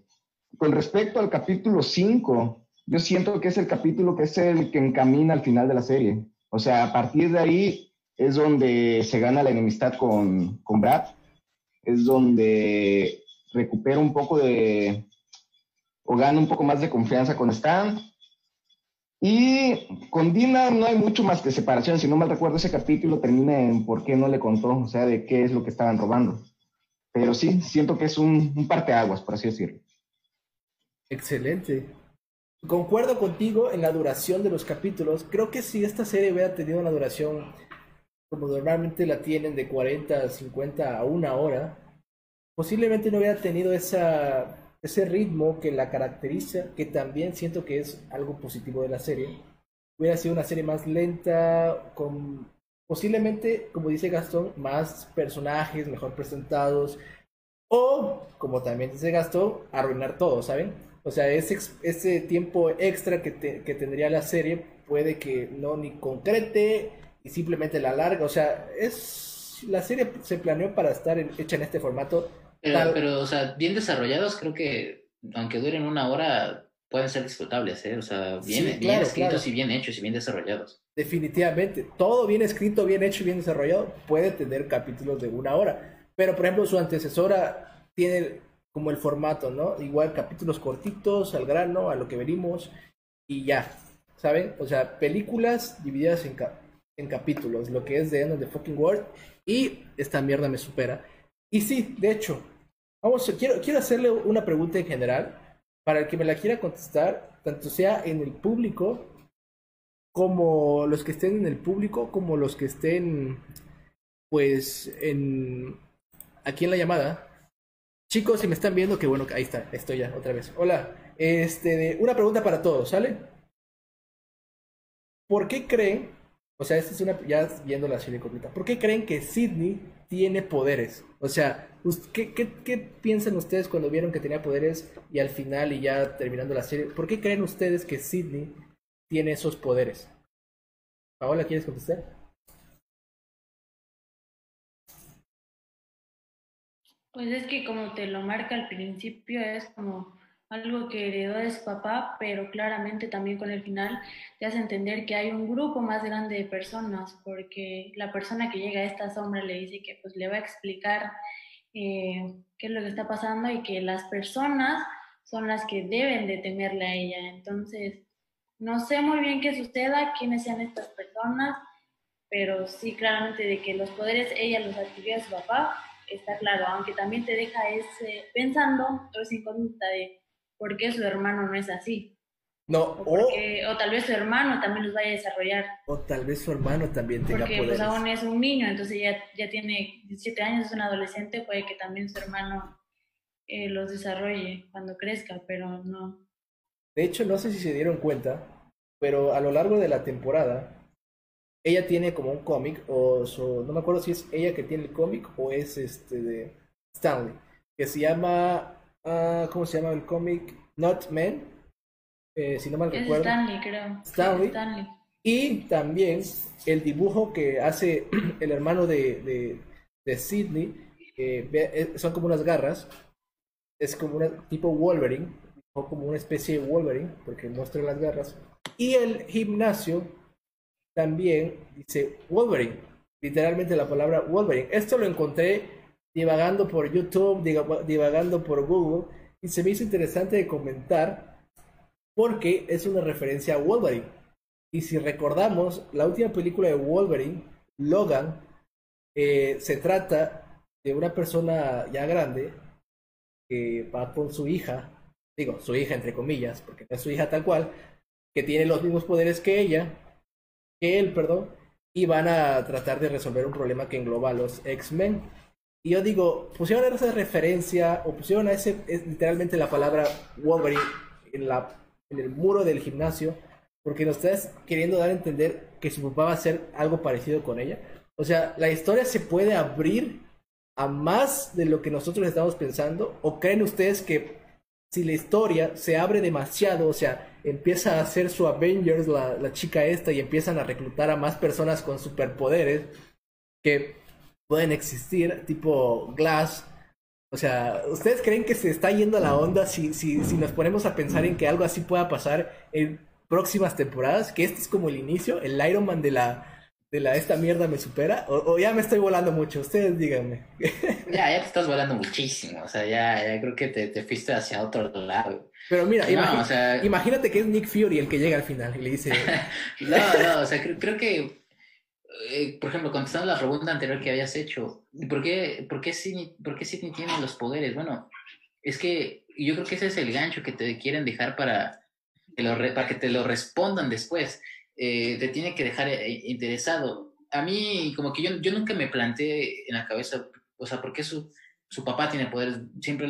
Con respecto al capítulo 5, yo siento que es el capítulo que es el que encamina al final de la serie. O sea, a partir de ahí es donde se gana la enemistad con, con Brad, es donde recupera un poco de, o gana un poco más de confianza con Stan. Y con Dina no hay mucho más que separación. Si no mal recuerdo, ese capítulo termina en por qué no le contó, o sea, de qué es lo que estaban robando. Pero sí, siento que es un, un parteaguas, por así decirlo. Excelente. Concuerdo contigo en la duración de los capítulos. Creo que si esta serie hubiera tenido una duración como normalmente la tienen de 40, 50 a una hora, posiblemente no hubiera tenido esa, ese ritmo que la caracteriza, que también siento que es algo positivo de la serie. Hubiera sido una serie más lenta, con posiblemente, como dice Gastón, más personajes mejor presentados, o, como también dice Gastón, arruinar todo, ¿saben? O sea, ese, ese tiempo extra que, que tendría la serie puede que no ni concrete y simplemente la larga. O sea, es la serie se planeó para estar hecha en este formato. Pero, o sea, bien desarrollados, creo que aunque duren una hora, pueden ser disfrutables, ¿eh? O sea, bien, Sí, bien claro, escritos claro. y bien hechos y bien desarrollados. Definitivamente, todo bien escrito, bien hecho y bien desarrollado puede tener capítulos de una hora. Pero, por ejemplo, su antecesora tiene como el formato, ¿no? Igual capítulos cortitos, al grano, a lo que venimos y ya, ¿saben? O sea, películas divididas en, ca- en capítulos, lo que es de End of the Fucking World y esta mierda me supera. Y sí, de hecho, vamos, quiero, quiero hacerle una pregunta en general para el que me la quiera contestar, tanto sea en el público como los que estén en el público, como los que estén, pues, en aquí en la llamada. Chicos, si me están viendo, que bueno, ahí está, estoy ya, otra vez. Hola, este, una pregunta para todos, ¿sale? ¿Por qué creen, o sea, esta es una, ya viendo la serie completa, ¿por qué creen que Sidney tiene poderes? O sea, ¿qué, qué, qué piensan ustedes cuando vieron que tenía poderes y al final y ya terminando la serie, ¿por qué creen ustedes que Sidney tiene esos poderes? Paola, ¿quieres contestar? Pues es que como te lo marca al principio, es como algo que heredó de su papá, pero claramente también con el final te hace entender que hay un grupo más grande de personas, porque la persona que llega a esta sombra le dice que pues le va a explicar eh, qué es lo que está pasando y que las personas son las que deben de temerle a ella. Entonces, no sé muy bien qué suceda, quiénes sean estas personas, pero sí claramente de que los poderes ella los adquirió de su papá, está claro, aunque también te deja ese pensando o esa incógnita de por qué su hermano no es así. No, O, o, porque- o tal vez su hermano también los vaya a desarrollar, o tal vez su hermano también tenga porque poderes. pues aún es un niño, entonces ya, ya tiene 17 años, es un adolescente, puede que también su hermano eh, los desarrolle cuando crezca, pero no. De hecho, no sé si se dieron cuenta, pero a lo largo de la temporada, ella tiene como un cómic, o su- no me acuerdo si es ella que tiene el cómic o es este de Stanley, que se llama, ah, ¿cómo se llama el cómic? Not Men, eh, si no mal Es recuerdo. Stanley, creo. Stanley. Stanley. Y también el dibujo que hace el hermano de, de, de Sidney, eh, son como unas garras, es como una tipo Wolverine, o como una especie de Wolverine, porque muestra las garras. Y el gimnasio también dice Wolverine, literalmente la palabra Wolverine. Esto lo encontré divagando por YouTube, divagando por Google, y se me hizo interesante de comentar porque es una referencia a Wolverine. Y si recordamos, la última película de Wolverine, Logan, eh, se trata de una persona ya grande que va con su hija, digo, su hija entre comillas, porque no es su hija tal cual, que tiene los mismos poderes que ella, que él, perdón, y van a tratar de resolver un problema que engloba a los X-Men. Y yo digo, pusieron esa referencia, o pusieron a ese, es literalmente la palabra Wolverine en, la, en el muro del gimnasio, porque nos estás queriendo dar a entender que su papá va a hacer algo parecido con ella. O sea, la historia se puede abrir a más de lo que nosotros estamos pensando, o creen ustedes que si la historia se abre demasiado, o sea, empieza a hacer su Avengers, la, la chica esta, y empiezan a reclutar a más personas con superpoderes que pueden existir, tipo Glass. O sea, ¿ustedes creen que se está yendo a la onda si, si, si nos ponemos a pensar en que algo así pueda pasar en próximas temporadas? Que este es como el inicio, el Iron Man de la, de la esta mierda me supera, o, o ya me estoy volando mucho, ustedes díganme. Ya, ya te estás volando muchísimo. O sea, ya, ya creo que te, te fuiste hacia otro lado. Pero mira, No, imagi- o sea- imagínate que es Nick Fury el que llega al final y le dice, No, no, o sea, creo, creo que, eh, por ejemplo, contestando la pregunta anterior que habías hecho, ¿por qué, por qué Sidney, por qué Sidney tiene los poderes? Bueno, es que yo creo que ese es el gancho que te quieren dejar para que, lo para que te lo respondan después. Eh, te tiene que dejar eh, interesado. A mí, como que yo, yo nunca me planteé en la cabeza, o sea, ¿por qué su, su papá tiene poderes? Siempre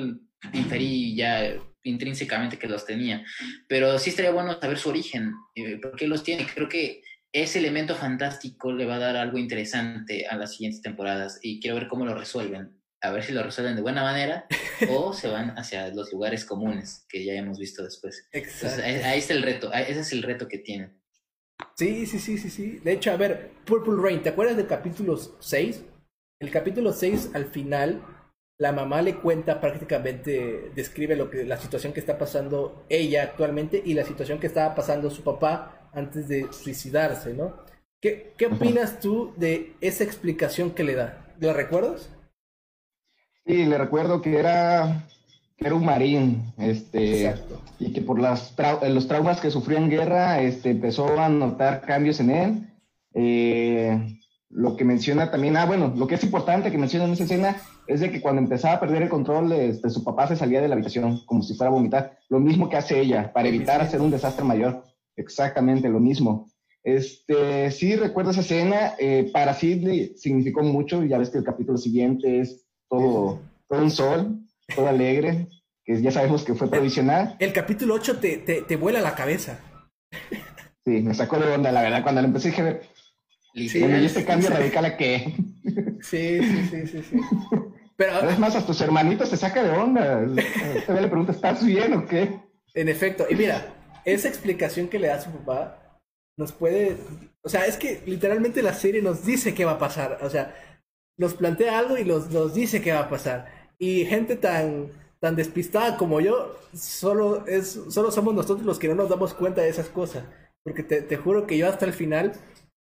inferí ya intrínsecamente que los tenía pero sí estaría bueno saber su origen, eh, por qué los tiene. Creo que ese elemento fantástico le va a dar algo interesante a las siguientes temporadas y quiero ver cómo lo resuelven. A ver si lo resuelven de buena manera o se van hacia los lugares comunes que ya hemos visto después. Exacto. ahí, ahí está el reto, ese es el reto que tienen. Sí, sí, sí, sí, sí. De hecho, a ver, Purple Rain, ¿te acuerdas del capítulo 6? El capítulo 6, al final, la mamá le cuenta prácticamente, describe lo que, la situación que está pasando ella actualmente y la situación que estaba pasando su papá antes de suicidarse, ¿no? ¿Qué, qué opinas tú de esa explicación que le da? ¿La recuerdas? Sí, le recuerdo que era, que era un marín, este, Exacto. y que por las trau- los traumas que sufrió en guerra, este, empezó a notar cambios en él. Eh, lo que menciona también, ah, bueno, lo que es importante que menciona en esa escena es de que cuando empezaba a perder el control, este, su papá se salía de la habitación como si fuera a vomitar. Lo mismo que hace ella, para evitar hacer un desastre mayor. Exactamente lo mismo. Este, sí, recuerdo esa escena. eh, para Sidney significó mucho. Ya ves que el capítulo siguiente es todo, todo un sol, todo alegre, que ya sabemos que fue provisional. El capítulo 8 te, te, te vuela la cabeza. Sí, me sacó de onda, la verdad. Cuando lo empecé dije, Literal. bueno, ¿y este cambio radical a qué? Sí, sí, sí, sí, sí. Pero Es más, a tus hermanitos te saca de onda. Todavía le preguntas, ¿estás bien o qué? En efecto, y mira, esa explicación que le da su papá nos puede, o sea, es que literalmente la serie nos dice qué va a pasar, o sea, nos plantea algo y nos, nos dice qué va a pasar. Y gente tan, tan despistada como yo, solo, es, solo somos nosotros los que no nos damos cuenta de esas cosas. Porque te, te juro que yo hasta el final,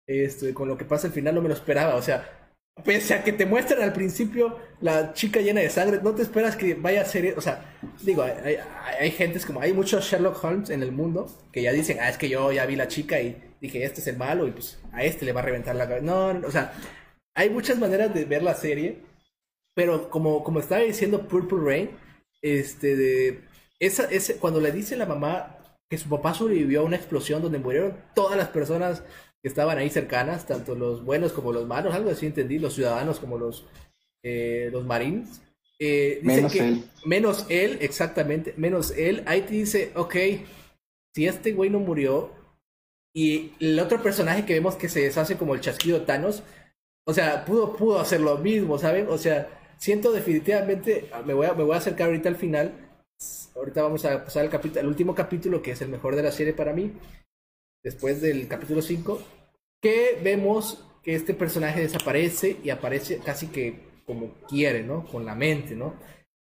este, con lo que pasa al final, no me lo esperaba, o sea, Pese a que te muestran al principio la chica llena de sangre, no te esperas que vaya a ser, o sea, digo, hay, hay, hay gentes como, hay muchos Sherlock Holmes en el mundo que ya dicen, ah, es que yo ya vi la chica y dije, este es el malo y pues a este le va a reventar la cabeza. No, no, o sea, hay muchas maneras de ver la serie, pero como, como estaba diciendo Purple Rain, este, esa, ese, cuando le dice la mamá que su papá sobrevivió a una explosión donde murieron todas las personas que estaban ahí cercanas, tanto los buenos como los malos, algo así entendí, los ciudadanos como los, eh, los marines. Eh, dice Menos que- él. Menos él, exactamente, menos él. Ahí te dice, ok, si este güey no murió y el otro personaje que vemos que se deshace como el chasquido Thanos, o sea, pudo, pudo hacer lo mismo, ¿saben? O sea, siento definitivamente, me voy a, me voy a acercar ahorita al final. Ahorita vamos a pasar al, capítulo, al último capítulo, que es el mejor de la serie para mí, después del capítulo 5, que vemos que este personaje desaparece y aparece casi que como quiere, ¿no? Con la mente, ¿no?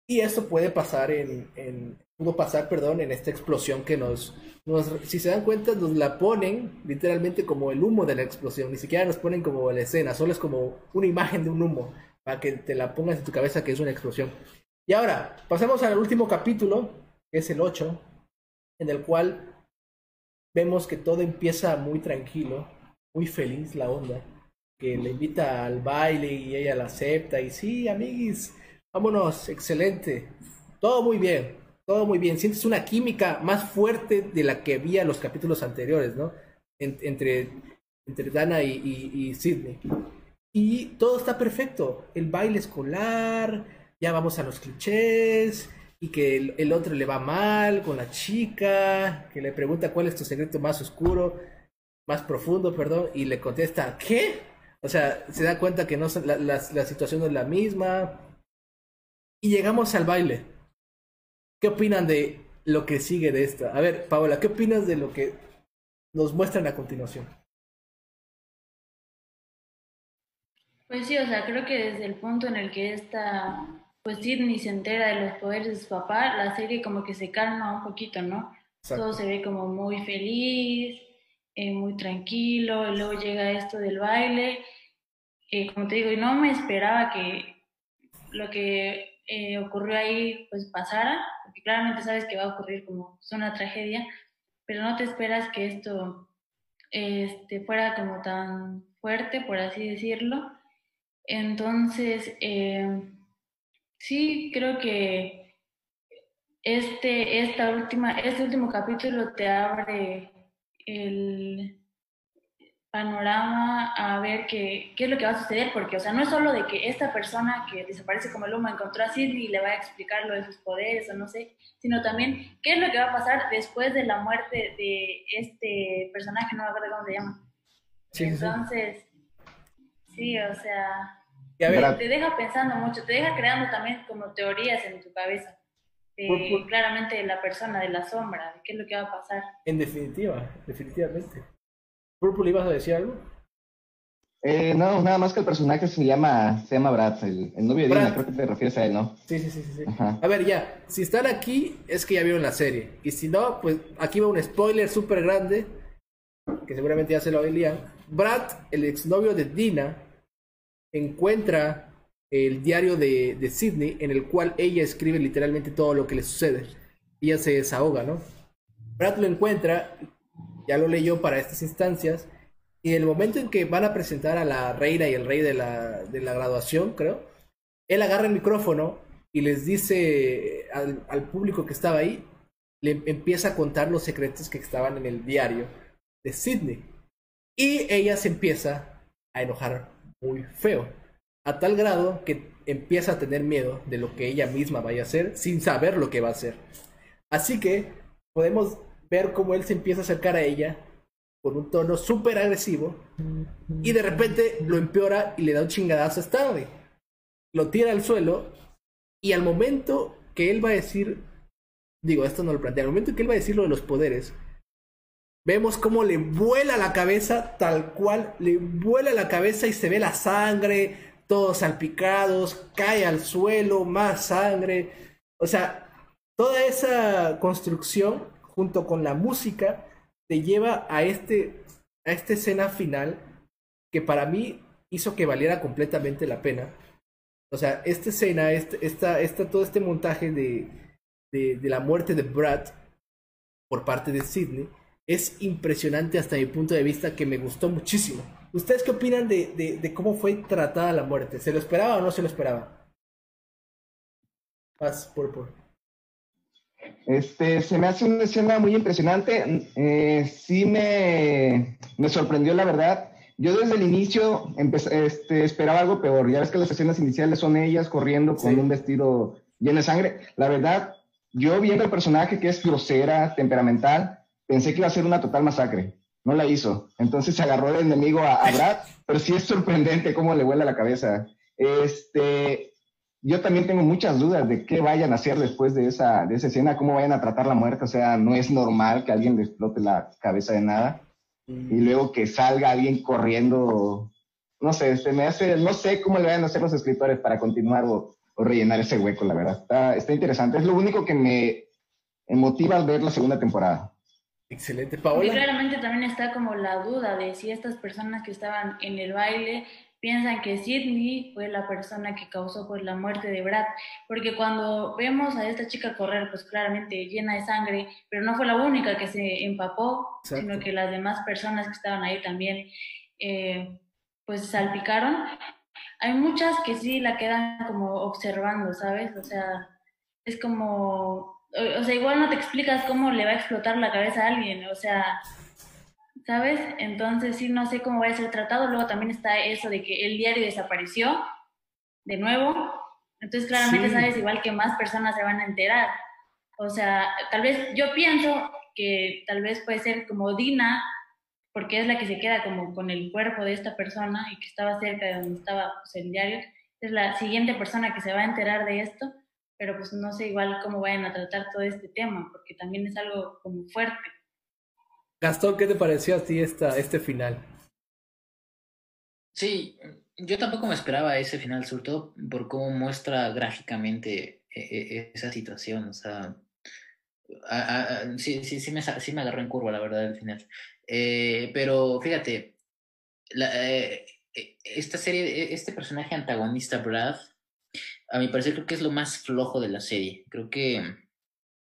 Y esto puede pasar en, en pudo pasar, perdón, en esta explosión que nos, nos, si se dan cuenta, nos la ponen literalmente como el humo de la explosión, ni siquiera nos ponen como la escena, solo es como una imagen de un humo, para que te la pongas en tu cabeza que es una explosión. Y ahora, pasamos al último capítulo, que es el 8, en el cual vemos que todo empieza muy tranquilo, muy feliz la onda, que le invita al baile y ella la acepta y sí, amiguis, vámonos, excelente, todo muy bien, todo muy bien, sientes una química más fuerte de la que había en los capítulos anteriores, ¿no? entre, entre Dana y, y, y Sidney. Y todo está perfecto, el baile escolar, ya vamos a los clichés, y que el, otro le va mal con la chica, que le pregunta cuál es tu secreto más oscuro, más profundo, perdón, y le contesta, ¿qué? O sea, se da cuenta que no la, la, situación no es la misma. Y llegamos al baile. ¿Qué opinan de lo que sigue de esta? A ver, Paola, ¿qué opinas de lo que nos muestran a continuación? Pues sí, o sea, creo que desde el punto en el que esta pues Sidney se entera de los poderes de su papá, la serie como que se calma un poquito, ¿no? Todo se ve como muy feliz, eh, muy tranquilo, y luego llega esto del baile. Eh, como te digo, y no me esperaba que lo que eh, ocurrió ahí pues pasara, porque claramente sabes que va a ocurrir como es una tragedia, pero no te esperas que esto este, fuera como tan fuerte, por así decirlo. Entonces, Sí, creo que este, esta última, este último capítulo te abre el panorama a ver qué, qué es lo que va a suceder, porque, o sea, no es solo de que esta persona que desaparece como el humo encontró a Sidney y le va a explicar lo de sus poderes o no sé, sino también qué es lo que va a pasar después de la muerte de este personaje, no me acuerdo cómo se llama. Entonces, sí, o sea, te deja pensando mucho, te deja creando también como teorías en tu cabeza. claramente de la persona, de la sombra, de qué es lo que va a pasar. En definitiva, definitivamente. Purple, ¿ibas a decir algo? Eh, no, nada más que el personaje se llama, se llama Brad, el, novio de Dina, creo que te refieres a él, ¿no? Sí, sí, sí, sí. A ver, ya, si están aquí, es que ya vieron la serie. Y si no, pues aquí va un spoiler súper grande, que seguramente ya se lo oían. Brad, el exnovio de Dina, encuentra el diario de, de Sidney en el cual ella escribe literalmente todo lo que le sucede. Ella se desahoga, ¿no? Brad lo encuentra, ya lo leyó para estas instancias, y en el momento en que van a presentar a la reina y el rey de la, de la graduación, creo, él agarra el micrófono y les dice al, al, público que estaba ahí, le empieza a contar los secretos que estaban en el diario de Sidney. Y ella se empieza a enojar muy feo, a tal grado que empieza a tener miedo de lo que ella misma vaya a hacer sin saber lo que va a hacer. Así que podemos ver cómo él se empieza a acercar a ella con un tono súper agresivo y de repente lo empeora y le da un chingadazo a Stanley. Lo tira al suelo y al momento que él va a decir, digo, esto no lo plantea, al momento que él va a decir lo de los poderes, Vemos cómo le vuela la cabeza, tal cual, le vuela la cabeza y se ve la sangre, todos salpicados, cae al suelo, más sangre. O sea, toda esa construcción junto con la música te lleva a este a esta escena final que para mí hizo que valiera completamente la pena. O sea, esta escena, este, esta, esta, todo este montaje de, de, de la muerte de Brad por parte de Sidney es impresionante hasta mi punto de vista que me gustó muchísimo. ¿Ustedes qué opinan de, de, cómo fue tratada la muerte? ¿Se lo esperaba o no se lo esperaba? Paz, por por. Este, se me hace una escena muy impresionante. Eh, sí me, me sorprendió, la verdad. Yo desde el inicio este, esperaba algo peor. Ya ves que las escenas iniciales son ellas corriendo con un vestido lleno de sangre. La verdad, yo viendo el personaje que es grosera, temperamental, pensé que iba a ser una total masacre. No la hizo. Entonces se agarró de enemigo a, Brad, pero sí es sorprendente cómo le vuela la cabeza. Este, yo también tengo muchas dudas de qué vayan a hacer después de esa, de esa escena, cómo vayan a tratar la muerte. O sea, no es normal que alguien le explote la cabeza de nada. Y luego que salga alguien corriendo. No sé, este, me hace, no sé cómo le vayan a hacer los escritores para continuar o, o rellenar ese hueco, la verdad. Está, está interesante. Es lo único que me motiva al ver la segunda temporada. Excelente, Y Paola. claramente también está como la duda de si estas personas que estaban en el baile piensan que Sidney fue la persona que causó pues la muerte de Brad, porque cuando vemos a esta chica correr pues claramente llena de sangre, pero no fue la única que se empapó, Exacto. sino que las demás personas que estaban ahí también eh, pues salpicaron. Hay muchas que sí la quedan como observando, ¿sabes? O sea, es como, o o sea, igual no te explicas cómo le va a explotar la cabeza a alguien, o sea, ¿sabes? Entonces sí, no sé cómo va a ser tratado. Luego también está eso de que el diario desapareció de nuevo. Entonces claramente Sí. sabes igual que más personas se van a enterar. O sea, tal vez yo pienso que tal vez puede ser como Dina, porque es la que se queda como con el cuerpo de esta persona y que estaba cerca de donde estaba pues, el diario. Es la siguiente persona que se va a enterar de esto, pero pues no sé igual cómo vayan a tratar todo este tema, porque también es algo como fuerte. Gastón, ¿qué te pareció a ti esta, este final? Sí, yo tampoco me esperaba ese final, sobre todo por cómo muestra gráficamente eh, eh, esa situación. O sea, a- a- a- sí, sí, sí me, sí me agarró en curva, la verdad, el final. Eh, pero fíjate, la, eh, eh, esta serie, eh, este personaje antagonista, Brad, a mi parecer creo que es lo más flojo de la serie. Creo que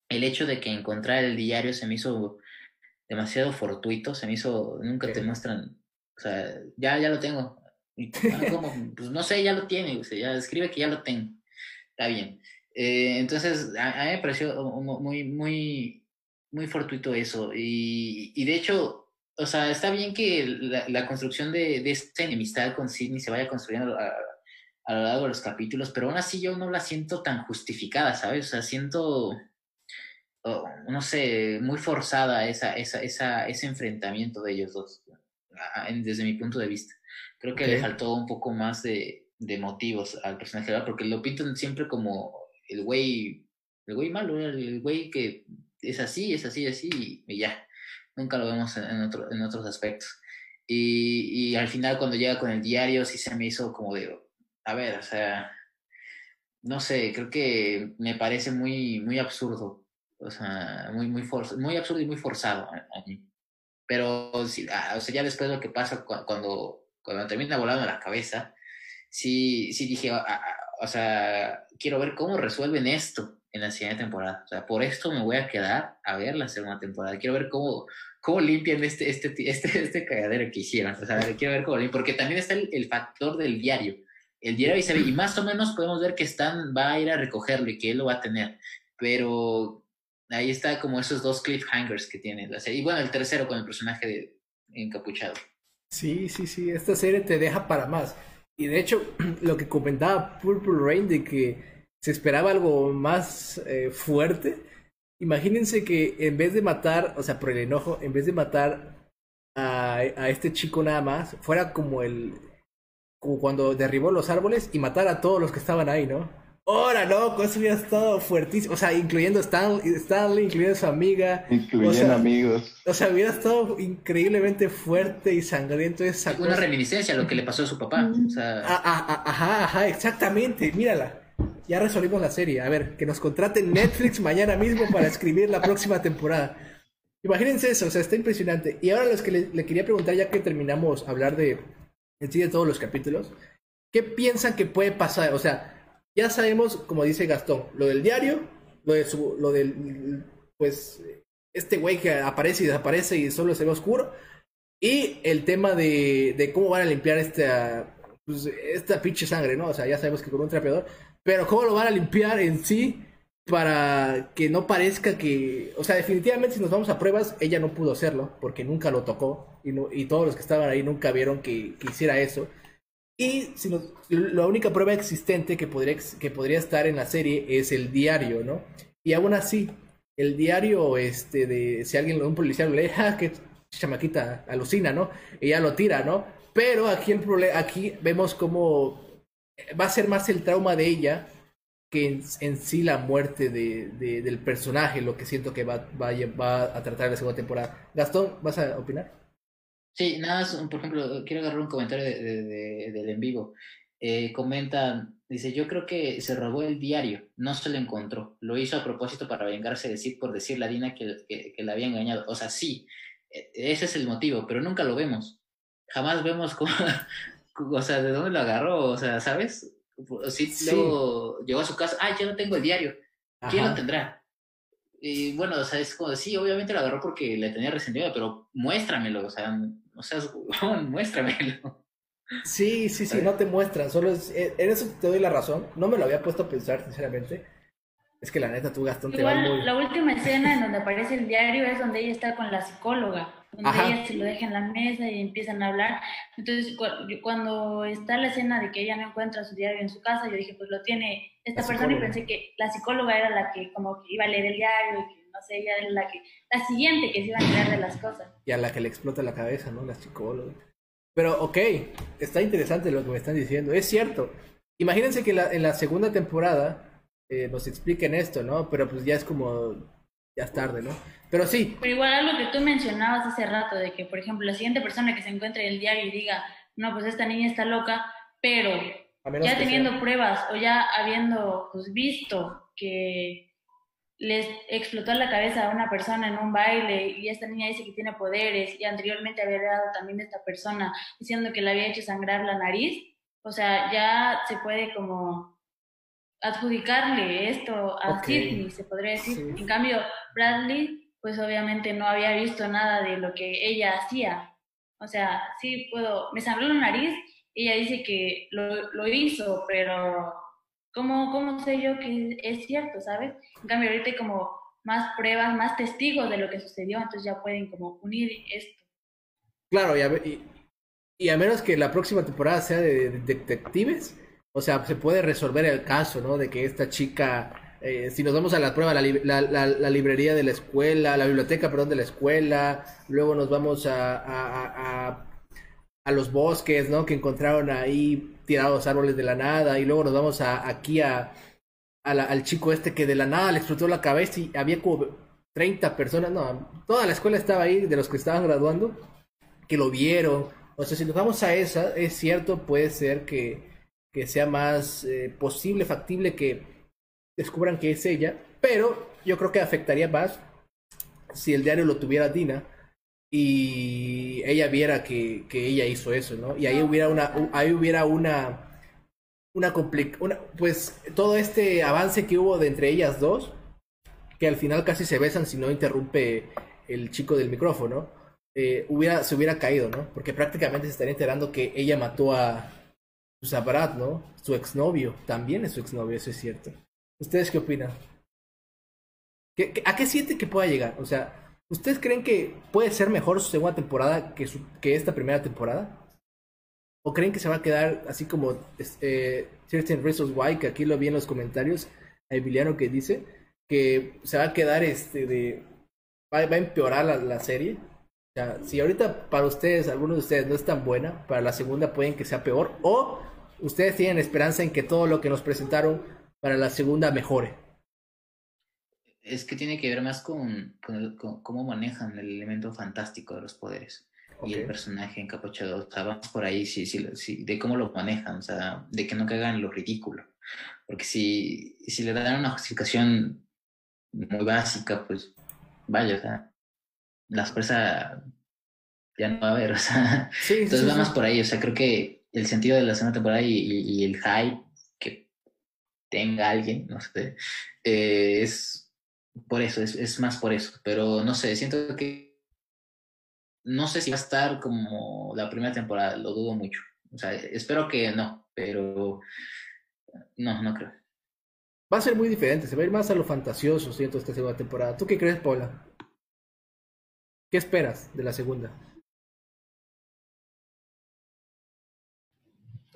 el hecho de que encontrar el diario se me hizo demasiado fortuito, se me hizo, nunca te muestran, o sea, ya, ya lo tengo. Ah. Pues no sé, ya lo tiene, o sea, ya escribe que ya lo tengo. Está bien. Eh, entonces, a, a mí me pareció mu- muy, muy, muy fortuito eso. Y, y de hecho, o sea, está bien que la, la construcción de, de esta enemistad con Sidney se vaya construyendo a, a lo largo de los capítulos, pero aún así yo no la siento tan justificada, ¿sabes? O sea, siento, oh, no sé, muy forzada esa, esa, esa, ese enfrentamiento de ellos dos, desde mi punto de vista. Creo que le Ok. faltó un poco más de, de motivos al personaje, porque lo pintan siempre como el güey, el güey malo, el güey que es así, es así, así, y ya. Nunca lo vemos en, en otro- en otros aspectos. Y, y al final cuando llega con el diario sí se me hizo como de, a ver, o sea, no sé, creo que me parece muy, muy absurdo, o sea, muy, muy, forz- muy absurdo y muy forzado a, mí. Pero sí, ah, o sea, ya después lo que pasa cu- cuando, cuando termina volando la cabeza, sí, sí dije, ah, ah, o sea, quiero ver cómo resuelven esto en la siguiente temporada. O sea, por esto me voy a quedar a ver la segunda temporada. Quiero ver cómo, cómo limpian este, este, este, este cagadero que hicieron. O sea, quiero ver cómo limpian, porque también está el factor del diario. El ahí se ve, y más o menos podemos ver que Stan va a ir a recogerlo y que él lo va a tener. Pero ahí está como esos dos cliffhangers que tiene la serie. Y bueno, el tercero con el personaje de encapuchado. Sí, sí, sí, esta serie te deja para más. Y de hecho, lo que comentaba Purple Rain de que se esperaba algo más eh, fuerte. Imagínense que en vez de matar, o sea, por el enojo, en vez de matar a, a este chico nada más, fuera como el. Como cuando derribó los árboles y matar a todos los que estaban ahí, ¿no? Ahora, loco, eso hubiera estado fuertísimo. O sea, incluyendo Stanley, Stanley incluyendo su amiga. Incluyendo o sea, amigos. O sea, hubiera estado increíblemente fuerte y sangriento esa Una cosa. reminiscencia a lo que le pasó a su papá. O sea, Ah, ah, ah, ajá, ajá, exactamente, mírala. Ya resolvimos la serie. A ver, que nos contraten Netflix mañana mismo para escribir la próxima temporada. Imagínense eso, o sea, está impresionante. Y ahora los que le, le quería preguntar, ya que terminamos hablar de en sí de todos los capítulos, ¿qué piensan que puede pasar? O sea, ya sabemos, como dice Gastón, lo del diario, lo de su, lo del, pues, este güey que aparece y desaparece y solo se ve oscuro, y el tema de, de cómo van a limpiar esta, pues, esta pinche sangre, ¿no? O sea, ya sabemos que con un trapeador, pero cómo lo van a limpiar en sí para que no parezca que, o sea, definitivamente si nos vamos a pruebas, ella no pudo hacerlo porque nunca lo tocó y, no- y todos los que estaban ahí nunca vieron que, que hiciera eso. Y si nos- la única prueba existente que podría, que podría estar en la serie es el diario, ¿no? Y aún así, el diario, este, de si alguien, un policía lo lee, ¡ah, qué chamaquita alucina, ¿no? Y ya lo tira, ¿no? Pero aquí el aquí vemos cómo va a ser más el trauma de ella que en, sí la muerte de, de- del personaje, lo que siento que va, va, va a tratar la segunda temporada. Gastón, ¿vas a opinar? Sí, nada, más, por ejemplo, quiero agarrar un comentario de, de- de- del en vivo. eh, comentan, dice, yo creo que se robó el diario, no se lo encontró, lo hizo a propósito para vengarse de Sid por decirle a Dina que, que, que la había engañado. O sea, sí, e, ese es el motivo, pero nunca lo vemos. Jamás vemos cómo, o sea, de dónde lo agarró, o sea, ¿sabes? Sid Sí. luego llegó a su casa, ah, yo no tengo el diario, ¿quién Ajá. lo tendrá? Y bueno, o sea, es como, sí, obviamente lo agarró porque le tenía resentido, pero muéstramelo, o sea, o sea, muéstramelo. Sí, sí, sí, no te muestran, solo es, eh, en eso te doy la razón. No me lo había puesto a pensar, sinceramente. Es que la neta, tú Gastón te va Igual muy... la última escena en donde aparece el diario es donde ella está con la psicóloga, donde Ajá. ella se lo deja en la mesa y empiezan a hablar. Entonces, cu- cuando está la escena de que ella no encuentra su diario en su casa, yo dije, pues lo tiene esta La persona y pensé que la psicóloga era la que como que iba a leer el diario y que no sé, ella era la que la siguiente que se iba a enterar de las cosas. Y a la que le explota la cabeza, ¿no? La psicóloga. Pero, ok, está interesante lo que me están diciendo. Es cierto. Imagínense que la- en la segunda temporada eh, nos expliquen esto, ¿no? Pero pues ya es como... Ya es tarde, ¿no? Pero sí, Pero igual algo que tú mencionabas hace rato, de que, por ejemplo, la siguiente persona que se encuentre en el diario y diga, no, pues esta niña está loca, pero ya teniendo sea- pruebas o ya habiendo pues, visto que les explotó la cabeza a una persona en un baile y esta niña dice que tiene poderes y anteriormente había dado también de esta persona diciendo que le había hecho sangrar la nariz, o sea, ya se puede como adjudicarle esto a Ok. Sidney, se podría decir. Sí. En cambio, Bradley, pues obviamente no había visto nada de lo que ella hacía. O sea, sí puedo, me sangró la nariz, ella dice que lo, lo hizo, pero ¿cómo, ¿cómo sé yo que es cierto, sabes? En cambio, ahorita hay como más pruebas, más testigos de lo que sucedió, entonces ya pueden como unir esto. Claro, y a, y a menos que la próxima temporada sea de, de detectives, o sea, se puede resolver el caso, ¿no? De que esta chica, eh, si nos vamos a la prueba, la, la- la- librería de la escuela, la biblioteca, perdón, de la escuela, luego nos vamos a, a- a- los bosques, ¿no? Que encontraron ahí tirados árboles de la nada, y luego nos vamos a, aquí a, al chico este que de la nada le explotó la cabeza y había como 30 personas, no, toda la escuela estaba ahí, de los que estaban graduando, que lo vieron. O sea, si nos vamos a esa, es cierto, puede ser que, que sea más eh, posible, factible que descubran que es ella, pero yo creo que afectaría más si el diario lo tuviera Dina y ella viera que, que ella hizo eso, ¿no? Y ahí hubiera una, ahí hubiera una, una, compli- una, pues todo este avance que hubo de entre ellas dos, que al final casi se besan si no interrumpe el chico del micrófono, eh, hubiera, se hubiera caído, ¿no? Porque prácticamente se estaría enterando que ella mató a, pues, a Brad, ¿no? Su exnovio, también es su exnovio, eso es cierto. ¿Ustedes qué opinan? ¿Qué- ¿A qué siente que pueda llegar? O sea, ¿ustedes creen que puede ser mejor su segunda temporada que, su, que esta primera temporada? ¿O creen que se va a quedar así como eh, Certain Reasons Why, que aquí lo vi en los comentarios, a Emiliano que dice que se va a quedar este de... Va, va a empeorar la, la serie. O sea, si ahorita para ustedes, algunos de ustedes no es tan buena, para la segunda pueden que sea peor, o ustedes tienen esperanza en que todo lo que nos presentaron para la segunda mejore. Es que tiene que ver más con, con, con cómo manejan el elemento fantástico de los poderes y el personaje encapuchado. O sea, vamos por ahí sí, sí, sí, de cómo lo manejan, o sea, de que no caigan en lo ridículo. Porque si, si le dan una justificación muy básica, pues vaya, o sea, la sorpresa ya no va a haber, o sea. Sí, Entonces sí, va sí. por ahí, o sea, creo que el sentido de la segunda temporada y, y- y el hype tenga alguien, no sé, eh, es por eso, es, es más por eso, pero no sé, siento que no sé si va a estar como la primera temporada, lo dudo mucho, o sea, espero que no, pero no, no creo. Va a ser muy diferente, se va a ir más a lo fantasioso, siento, esta segunda temporada. ¿Tú qué crees, Paula? ¿Qué esperas de la segunda?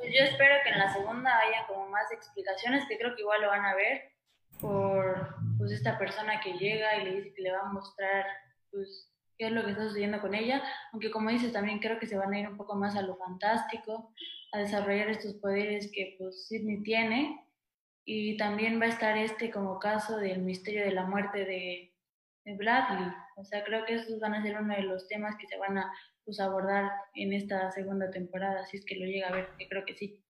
Pues yo espero que en la segunda haya como más explicaciones, que creo que igual lo van a ver por pues esta persona que llega y le dice que le va a mostrar pues qué es lo que está sucediendo con ella, aunque como dices también creo que se van a ir un poco más a lo fantástico, a desarrollar estos poderes que pues Sidney tiene. Y también va a estar este como caso del misterio de la muerte de, de Bradley, o sea creo que esos van a ser uno de los temas que se van a pues, abordar en esta segunda temporada, si es que lo llega a ver, que creo que sí.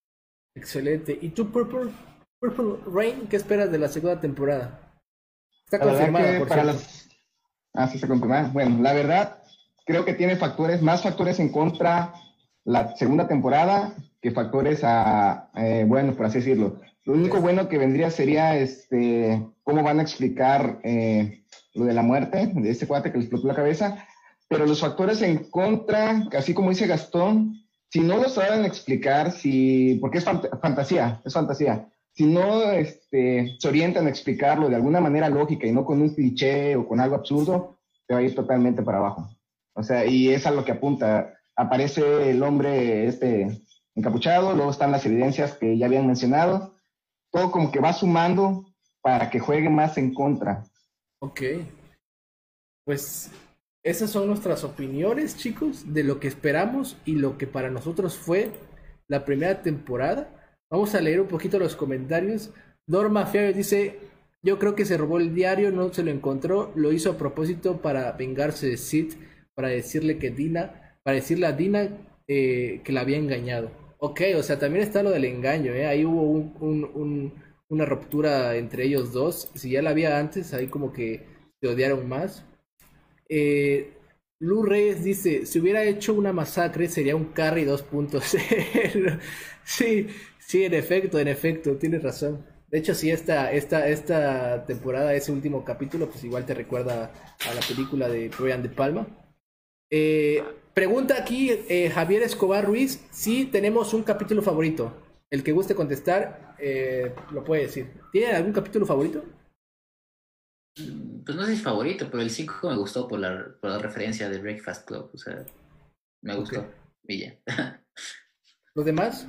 Excelente. ¿Y tú, Purple, Purple Rain, qué esperas de la segunda temporada? Está confirmada, por para cierto. las... Ah, sí, se confirma. Bueno, la verdad, creo que tiene factores, más factores en contra la segunda temporada que factores a, eh, bueno, por así decirlo. Lo único bueno que vendría sería este, cómo van a explicar eh, lo de la muerte de este cuate que le explotó la cabeza. Pero los factores en contra, así como dice Gastón, si no lo saben explicar, si, porque es fant- fantasía, es fantasía. Si no este, se orientan a explicarlo de alguna manera lógica y no con un cliché o con algo absurdo, te va a ir totalmente para abajo. O sea, y es a lo que apunta. Aparece el hombre este encapuchado, luego están las evidencias que ya habían mencionado. Todo como que va sumando para que juegue más en contra. Ok. Pues esas son nuestras opiniones, chicos, de lo que esperamos y lo que para nosotros fue la primera temporada. Vamos a leer un poquito los comentarios. Norma Fiayo dice, yo creo que se robó el diario, no se lo encontró, lo hizo a propósito para vengarse de Sid, para decirle que Dina, para decirle a Dina eh, que la había engañado. Ok, o sea, también está lo del engaño, ¿eh? Ahí hubo un, un- un- una ruptura entre ellos dos. Si ya la había antes, ahí como que se odiaron más. Eh, Reyes dice, si hubiera hecho una masacre sería un carry 2.0. sí, sí, en efecto, en efecto, tienes razón. De hecho, si esta, esta, esta temporada, ese último capítulo, pues igual te recuerda a la película de Brian De Palma. Eh, pregunta aquí eh, Javier Escobar Ruiz si tenemos un capítulo favorito. El que guste contestar, eh, lo puede decir. ¿Tienen algún capítulo favorito? Pues no sé si es favorito, pero el 5 me gustó por la, por la referencia de Breakfast Club. O sea, me gustó. Ya. ¿Los demás?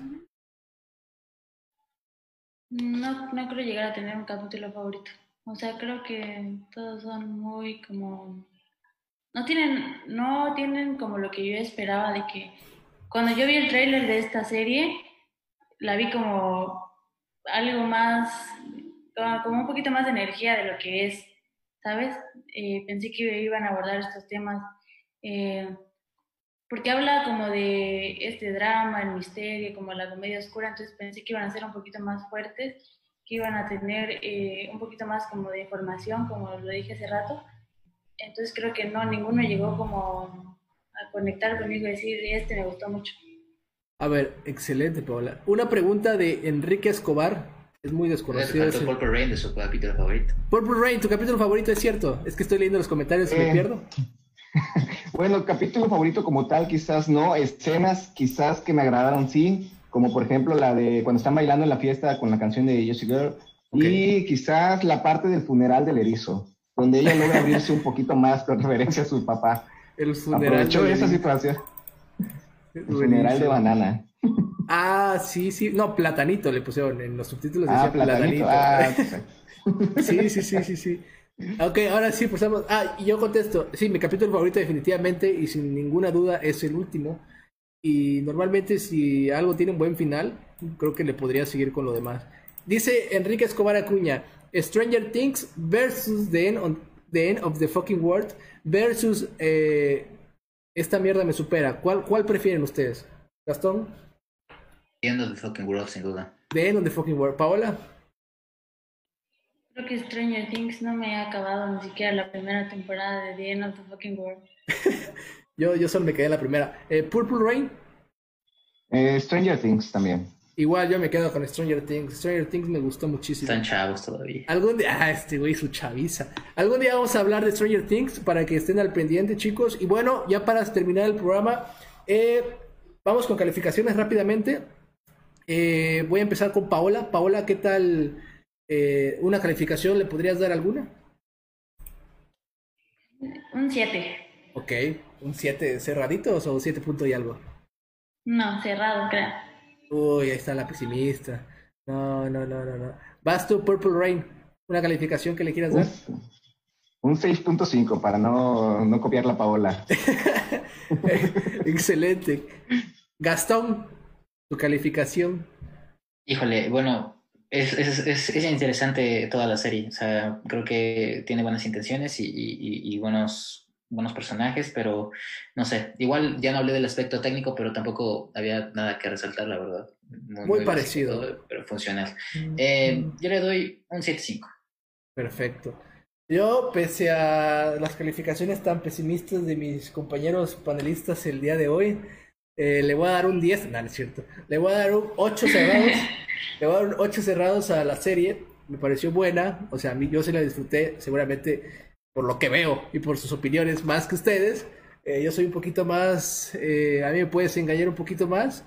No, no creo llegar a tener un capítulo favorito. O sea, creo que todos son muy como... No tienen, no tienen como lo que yo esperaba de que... Cuando yo vi el tráiler de esta serie, la vi como algo más, como un poquito más de energía de lo que es, ¿sabes? Eh, pensé que iban a abordar estos temas, eh, porque habla como de este drama, el misterio, como la comedia oscura, entonces pensé que iban a ser un poquito más fuertes, que iban a tener eh, un poquito más como de información, como lo dije hace rato. Entonces creo que no, ninguno llegó como a conectar conmigo y decir, este me gustó mucho. A ver, excelente, Paola. Una pregunta de Enrique Escobar. Es muy desconocido. Ese- Purple Rain de su capítulo favorito. Purple Rain, tu capítulo favorito es cierto. Es que estoy leyendo los comentarios y me Eh. pierdo. Bueno, capítulo favorito como tal, quizás no. Escenas quizás que me agradaron, sí. Como por ejemplo la de cuando están bailando en la fiesta con la canción de Jessie Girl. Ok. Y quizás la parte del funeral del erizo, donde ella logra abrirse un poquito más con referencia a su papá. El funeral. Aprovechó de- esa situación. El funeral de banana. Ah, sí, sí. No, platanito le pusieron en los subtítulos. Ah, decía platanito. platanito. Ah, Sí, sí, sí, sí, sí. Ok, ahora sí, pues vamos. Ah, y yo contesto. Sí, mi capítulo favorito definitivamente y sin ninguna duda es el último. Y normalmente si algo tiene un buen final, creo que le podría seguir con lo demás. Dice Enrique Escobar Acuña, Stranger Things versus The End, on- the end of the Fucking World versus eh, Esta mierda me supera. ¿Cuál, ¿Cuál prefieren ustedes? Gastón, Viendo The Fucking World, sin duda. The End of the Fucking World. Paola, Creo que Stranger Things no me ha acabado ni siquiera la primera temporada de The End of the Fucking World. yo, yo solo me quedé en la primera. Eh, Purple Rain, Eh, Stranger Things también. Igual yo me quedo con Stranger Things. Stranger Things me gustó muchísimo. Están chavos todavía. Algún día, ah, este güey, su chaviza. Algún día vamos a hablar de Stranger Things para que estén al pendiente, chicos. Y bueno, ya para terminar el programa, eh, vamos con calificaciones rápidamente. Eh, voy a empezar con Paola. Paola, ¿qué tal? Eh, ¿Una calificación le podrías dar alguna? Un 7. Ok, un 7 cerraditos o 7 puntos y algo. No, cerrado, creo. Uy, ahí está la pesimista. No, no, no, no, no. Vas tú, Purple Rain. ¿Una calificación que le quieras dar? Un 6.5 para no, no copiar la Paola. Excelente. Gastón, tu calificación. Híjole, bueno, es, es, es, es interesante toda la serie. O sea, creo que tiene buenas intenciones y, y, y buenos, buenos personajes, pero no sé. Igual ya no hablé del aspecto técnico, pero tampoco había nada que resaltar, la verdad. Muy básico parecido. todo, pero funcional. Eh, yo le doy un 7.5. Perfecto. Yo, pese a las calificaciones tan pesimistas de mis compañeros panelistas el día de hoy, eh, le voy a dar un 10, no, no es cierto, le voy a dar un 8 cerrados, le voy a dar un 8 cerrados a la serie, me pareció buena, o sea, a mí yo se la disfruté, seguramente por lo que veo y por sus opiniones más que ustedes, Eh, yo soy un poquito más, eh, a mí me puedes engañar un poquito más,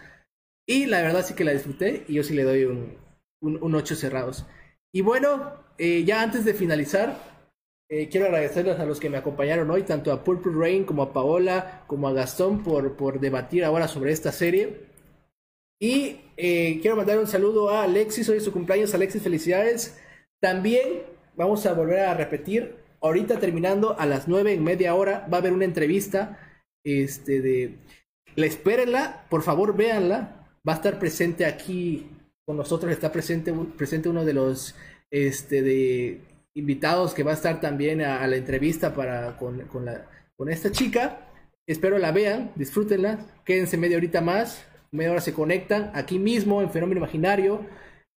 y la verdad sí que la disfruté, y yo sí le doy un, un, un 8 cerrados. Y bueno, eh, ya antes de finalizar, quiero agradecerles a los que me acompañaron hoy, tanto a Purple Rain como a Paola, como a Gastón, por, por debatir ahora sobre esta serie. Y quiero mandar un saludo a Alexis, hoy es su cumpleaños, Alexis, felicidades. También vamos a volver a repetir, ahorita terminando a las 9 en media hora, va a haber una entrevista este, de... La espérenla, por favor véanla, va a estar presente aquí con nosotros, está presente, presente uno de los este, de invitados que va a estar también a, a la entrevista para, con, con, la, con esta chica. Espero la vean, disfrútenla, quédense media horita más, media hora se conectan aquí mismo en Fenómeno Imaginario,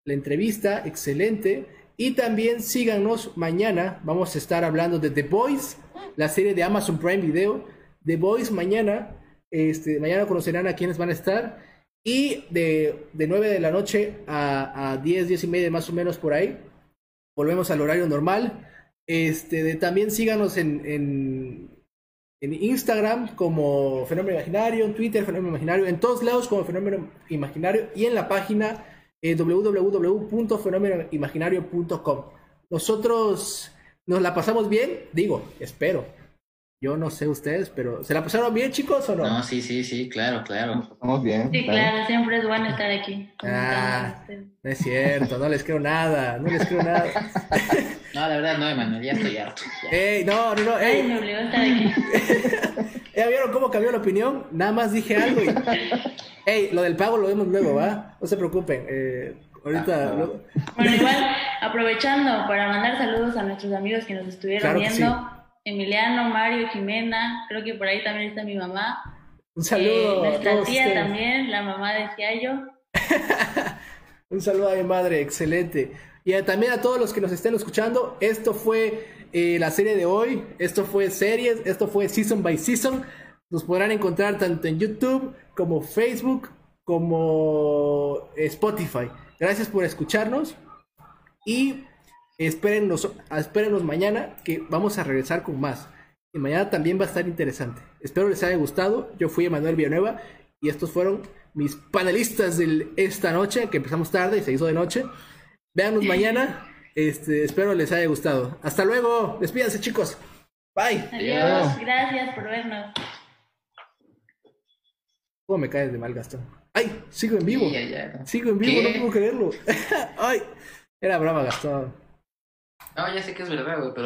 la entrevista, excelente. Y también síganos mañana, vamos a estar hablando de The Boys, la serie de Amazon Prime Video. The Boys mañana, este, mañana conocerán a quienes van a estar. Y de, de 9 de la noche a, a 10, 10 y media más o menos por ahí, volvemos al horario normal. Este, también síganos en, en, en, Instagram como Fenómeno Imaginario, en Twitter Fenómeno Imaginario, en todos lados como Fenómeno Imaginario y en la página eh, www.fenomenimaginario.com. Nosotros nos la pasamos bien, digo, espero. Yo no sé ustedes, pero ¿se la pasaron bien, chicos, o no? No, sí, sí, sí, claro, claro. Estamos bien. Sí, claro, siempre es bueno estar aquí. Ah, no es cierto, no les creo nada, no les creo nada. No, la verdad no, Emanuel, ya estoy harto. Ya. Ey, no, no, no, Ay, ey. me obligó a estar aquí. ¿Ya vieron cómo cambió la opinión? Nada más dije algo y... Ey, lo del pago lo vemos luego, ¿va? No se preocupen. Eh, ahorita... Ah, no. Bueno, igual, aprovechando para mandar saludos a nuestros amigos que nos estuvieron Claro viendo. Emiliano, Mario, Jimena, creo que por ahí también está mi mamá. Un saludo Eh, a nuestra todos tía ustedes. también, la mamá de Giayo. Un saludo a mi madre, excelente. Y también a todos los que nos estén escuchando. Esto fue eh, la serie de hoy. Esto fue series. Esto fue Season by Season. Nos podrán encontrar tanto en YouTube como Facebook como Spotify. Gracias por escucharnos. Y espérennos, espérennos mañana que vamos a regresar con más. Y mañana también va a estar interesante. Espero les haya gustado. Yo fui Emanuel Villanueva y estos fueron mis panelistas de esta noche, que empezamos tarde y se hizo de noche. Véanos mañana. Este, espero les haya gustado. Hasta luego. Despídanse, chicos. Bye. Adiós, gracias por vernos. ¿Cómo me caes de mal, Gastón? ¡Ay! Sigo en vivo. Sí, ya, ya. Sigo en vivo, ¿Qué? no puedo creerlo. ¡Ay! Era brava, Gastón. No, ya sé que es verdad, güey, pero